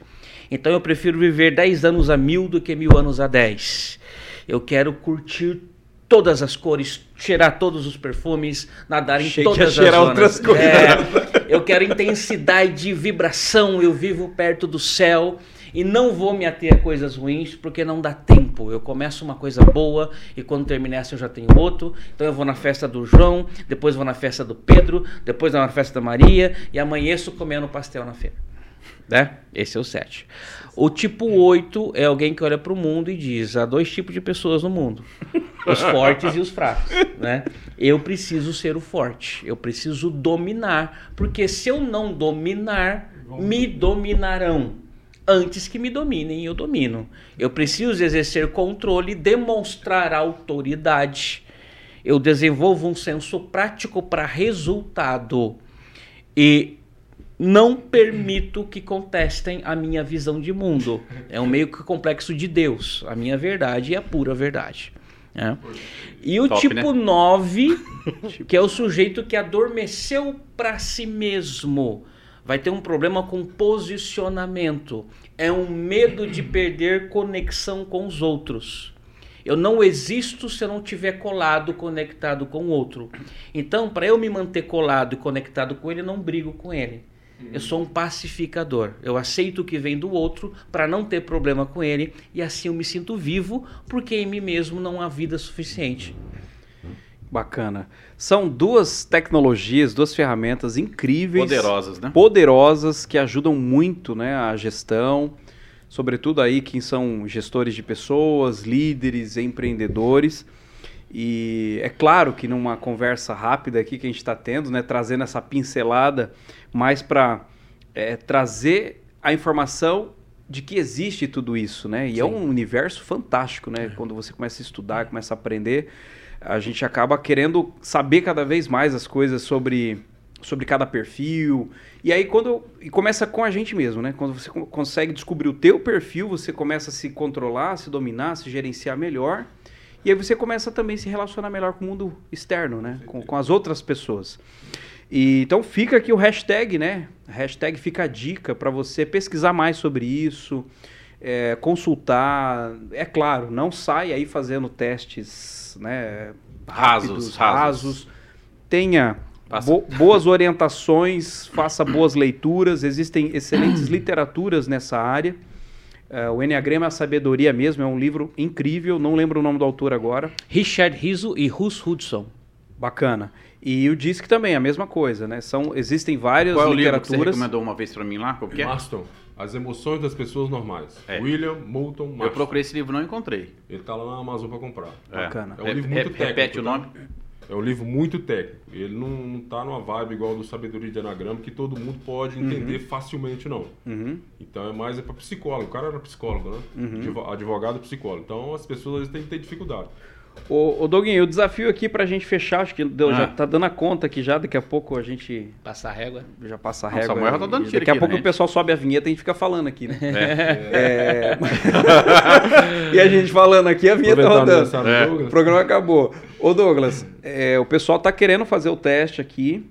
S2: Então eu prefiro viver 10 anos a mil do que mil anos a 10. Eu quero curtir todas as cores, cheirar todos os perfumes, nadar em
S4: Achei
S2: todas as zonas.
S4: outras coisas.
S2: É, eu quero intensidade, vibração, eu vivo perto do céu e não vou me ater a coisas ruins porque não dá tempo. Eu começo uma coisa boa e quando terminar essa eu já tenho outro. Então eu vou na festa do João, depois vou na festa do Pedro, depois na festa da Maria e amanheço comendo pastel na feira. Né? Esse é o 7. O tipo 8 é alguém que olha para o mundo e diz: há dois tipos de pessoas no mundo: os [laughs] fortes e os fracos. Né? Eu preciso ser o forte, eu preciso dominar, porque se eu não dominar, me dominarão. Antes que me dominem, eu domino. Eu preciso exercer controle, demonstrar autoridade. Eu desenvolvo um senso prático para resultado. E não permito que contestem a minha visão de mundo. É um meio que complexo de Deus. A minha verdade é a pura verdade. né? E o
S1: Top,
S2: tipo
S1: né?
S2: 9, [laughs] que é o sujeito que adormeceu para si mesmo, vai ter um problema com posicionamento. É um medo de perder conexão com os outros. Eu não existo se eu não tiver colado, conectado com o outro. Então, para eu me manter colado e conectado com ele, eu não brigo com ele. Eu sou um pacificador. Eu aceito o que vem do outro para não ter problema com ele e assim eu me sinto vivo, porque em mim mesmo não há vida suficiente.
S4: Bacana. São duas tecnologias, duas ferramentas incríveis.
S1: Poderosas, né?
S4: Poderosas que ajudam muito né, a gestão, sobretudo aí quem são gestores de pessoas, líderes, empreendedores. E é claro que numa conversa rápida aqui que a gente está tendo, né, trazendo essa pincelada mais para trazer a informação de que existe tudo isso, né? E é um universo fantástico, né? Quando você começa a estudar, começa a aprender, a gente acaba querendo saber cada vez mais as coisas sobre, sobre cada perfil. E aí quando e começa com a gente mesmo, né? Quando você co- consegue descobrir o teu perfil, você começa a se controlar, se dominar, se gerenciar melhor. E aí você começa também a se relacionar melhor com o mundo externo, né? Com, com as outras pessoas. E, então fica aqui o hashtag, né? Hashtag fica a dica para você pesquisar mais sobre isso, é, consultar. É claro, não sai aí fazendo testes né,
S1: Rasos,
S4: rápidos,
S1: rasos.
S4: Tenha
S1: Passa.
S4: bo- boas orientações, faça boas leituras. Existem excelentes [clears throat] literaturas nessa área. É, o Enneagrama é a Sabedoria mesmo, é um livro incrível, não lembro o nome do autor agora.
S2: Richard Rizzo e Russ Hudson.
S4: Bacana. E o DISC também, a mesma coisa, né? São, existem várias
S1: Qual é o livro que você
S4: literaturas.
S1: recomendou uma vez pra mim lá? Que é?
S3: Maston, As Emoções das Pessoas Normais.
S1: É.
S3: William Moulton Marston.
S1: Eu procurei esse livro e não encontrei.
S3: Ele tá lá na Amazon para comprar.
S1: É.
S4: Bacana.
S3: É um livro muito técnico.
S1: Repete o
S3: tá?
S1: nome.
S3: É um livro muito técnico. Ele não, não tá numa vibe igual do Sabedoria de Anagrama, que todo mundo pode entender facilmente, não.
S4: Uhum.
S3: Então é mais é para psicólogo. O cara era psicólogo, né? Advo- Advogado psicólogo. Então as pessoas às vezes têm que ter dificuldade.
S4: Ô, ô Doguinho, o desafio aqui pra gente fechar, acho que deu,
S1: Ah.
S4: já tá dando a conta aqui já, daqui a pouco a gente
S2: Passar a régua.
S4: já passa a
S1: Não,
S4: régua.
S1: Samuel já tá dando tiro
S4: Daqui a pouco
S1: né?
S4: o pessoal sobe a vinheta e a gente fica falando aqui, né? É. [laughs] e a gente falando aqui, a vinheta rodando.
S1: É.
S4: O programa acabou. Ô Douglas, é, o pessoal tá querendo fazer o teste aqui.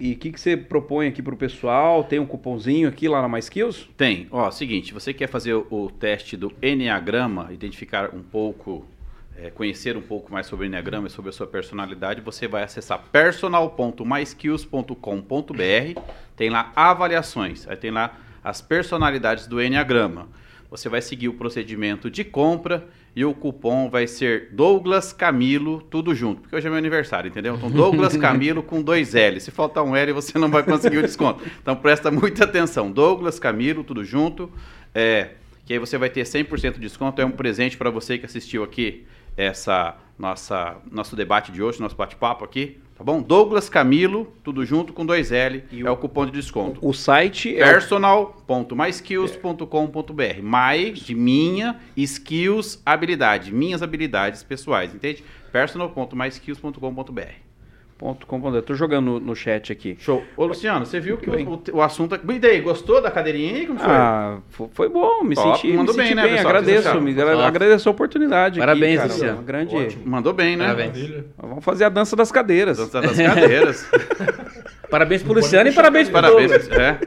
S4: E o que, que você propõe aqui pro pessoal? Tem um cupomzinho aqui lá na Mais Skills?
S1: Tem. Ó, seguinte, você quer fazer o, o teste do Enneagrama, identificar um pouco, é, conhecer um pouco mais sobre o Enneagrama e sobre a sua personalidade, você vai acessar personal.myskills.com.br, tem lá avaliações, aí tem lá as personalidades do Enneagrama. Você vai seguir o procedimento de compra e o cupom vai ser Douglas Camilo, tudo junto, porque hoje é meu aniversário, entendeu? Então, Douglas [laughs] Camilo com dois L. Se faltar um L, você não vai conseguir o desconto. Então, presta muita atenção. Douglas Camilo, tudo junto. É, que aí você vai ter 100% de desconto. É um presente para você que assistiu aqui essa nossa nosso debate de hoje, nosso bate-papo aqui, tá bom? Douglas Camilo, tudo junto com dois L,
S4: E
S1: é
S4: o-
S1: o cupom de desconto.
S4: O site é o
S1: personal.myskills.com.br. My de minha, skills, habilidade, minhas habilidades pessoais, entende? personal.myskills.com.br.
S4: ponto com ponto- Eu tô jogando no, no chat aqui.
S1: Show. Ô, Luciano, você viu que
S4: Bem.
S1: o, o, o assunto... E daí, gostou da cadeirinha aí? Como foi?
S4: Ah, fo- foi bom, me
S1: Top,
S4: senti, me
S1: mandou
S4: senti
S1: bem,
S4: bem,
S1: né, pessoal?
S4: agradeço, me agra- agradeço a oportunidade
S2: Parabéns,
S4: aqui, cara,
S2: Luciano.
S4: grande...
S3: Ótimo.
S1: Mandou bem, né?
S2: Parabéns.
S4: Vamos fazer a dança das cadeiras.
S1: Dança das cadeiras. [laughs]
S2: Parabéns pro Luciano e parabéns pro
S1: Parabéns. É.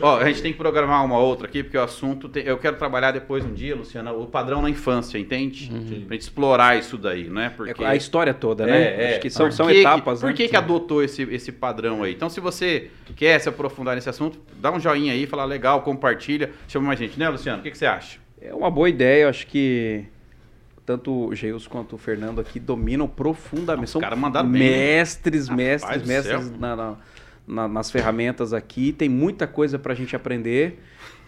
S1: Ó, a gente tem que programar uma outra aqui, porque o assunto. tem- eu quero trabalhar depois um dia, Luciana, o padrão na infância, entende? Pra gente explorar isso daí, né? Porque.
S4: É a história toda, né?
S1: É, é.
S4: Acho que são, são
S1: que que-
S4: etapas,
S1: Por
S4: né?
S1: que, que adotou esse, esse padrão aí? Então, se você quer se aprofundar nesse assunto, dá um joinha aí, fala legal, compartilha, chama mais gente, né, Luciano? O que, que você acha?
S4: É uma boa ideia, eu acho que tanto o Geus quanto o Fernando aqui dominam profundamente.
S1: Os
S4: São
S1: caras mandaram
S4: mestres, mestres, mestres na- na- na- nas ferramentas aqui. Tem muita coisa pra gente aprender.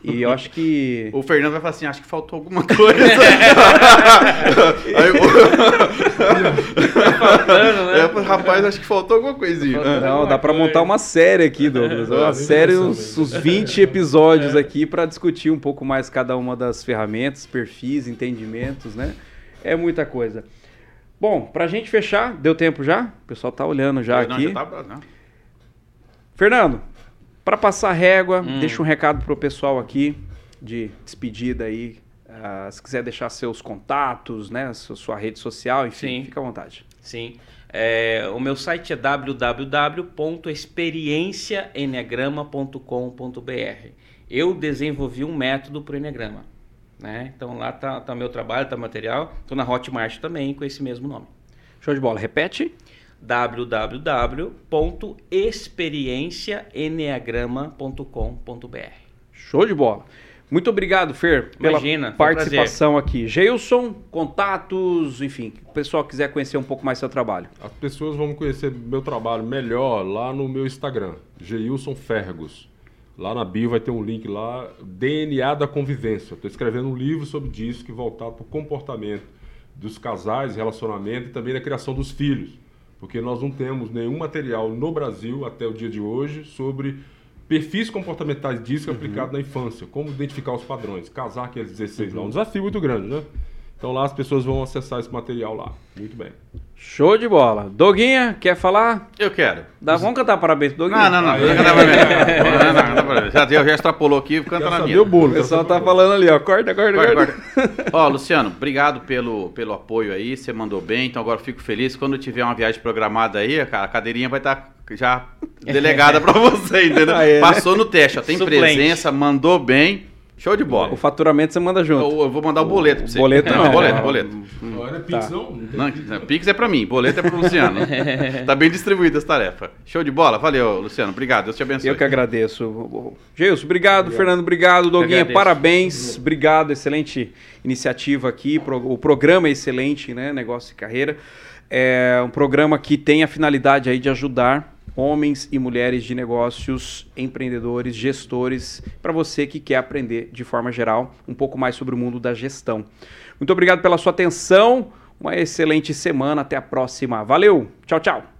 S4: E eu acho que. [laughs]
S1: O Fernando vai falar assim: acho que faltou alguma coisa. [laughs] Aí, faltando, né? É, rapaz, acho que faltou alguma coisinha.
S4: Não, dá para montar uma série aqui, Douglas. Uma série, uns, uns 20 episódios é. aqui para discutir um pouco mais cada uma das ferramentas, perfis, entendimentos, né? É muita coisa. Bom, pra gente fechar, deu tempo já? O pessoal tá olhando já não, aqui. Já tá, não. Fernando, para passar régua, hum. deixa um recado pro pessoal aqui de despedida aí. Uh, se quiser deixar seus contatos, né, sua, sua rede social, enfim, Sim. fica à vontade.
S2: Sim. É, o meu site é www.experienciaeneagrama.com.br. Eu desenvolvi um método para o Enneagrama. Né? Então lá tá, tá meu trabalho, tá material. Estou na Hotmart também com esse mesmo nome.
S4: Show de bola. Repete
S2: www.experienciaeneagrama.com.br.
S4: Show de bola. Muito obrigado, Fer, pela Imagina, participação um aqui. Geilson, contatos, enfim, o pessoal quiser conhecer um pouco mais seu trabalho.
S3: As pessoas vão conhecer meu trabalho melhor lá no meu Instagram, Geilson Fergus. Lá na bio vai ter um link lá, DNA da convivência. Estou escrevendo um livro sobre disco voltado para o comportamento dos casais, relacionamento e também da criação dos filhos. Porque nós não temos nenhum material no Brasil até o dia de hoje sobre Perfis comportamentais disso uhum. aplicado na infância. Como identificar os padrões. Casar que é 16 uhum. Um desafio muito grande, né? Então lá as pessoas vão acessar esse material lá. Muito bem.
S4: Show de bola. Doguinha, quer falar?
S1: Eu quero.
S4: Dá, vamos cantar parabéns pro Doguinha.
S1: Não, não, não. Não cantar parabéns. Já, já extrapolou aqui, canta na minha.
S4: O, bolo, o pessoal tá falando ali, ó. Corta, corta, corta.
S1: corta. ó, Luciano, obrigado pelo, pelo apoio aí. Você mandou bem, então agora fico feliz. Quando tiver uma viagem programada aí, a cadeirinha vai estar... Tá já delegada para você, entendeu? [laughs] Né? Passou no teste, ó, tem Suplente. presença, mandou bem. Show de bola.
S4: O faturamento você manda junto.
S1: Eu, eu vou mandar o boleto pra você.
S4: Boleto não.
S1: não boleto, boleto.
S3: Não era Pix, tá. não?
S1: não? Pix é pra mim, boleto é pro Luciano. [laughs] tá bem distribuída essa tarefa. Show de bola. Valeu, Luciano. Obrigado. Deus te abençoe.
S4: Eu que agradeço. Gilson, obrigado. obrigado. Fernando, obrigado. Doguinha, parabéns. Obrigado. Excelente iniciativa aqui. O programa é excelente, né? Negócio e carreira. É um programa que tem a finalidade aí de ajudar homens e mulheres de negócios, empreendedores, gestores, para você que quer aprender de forma geral um pouco mais sobre o mundo da gestão. Muito obrigado pela sua atenção, uma excelente semana, até a próxima. Valeu, tchau, tchau.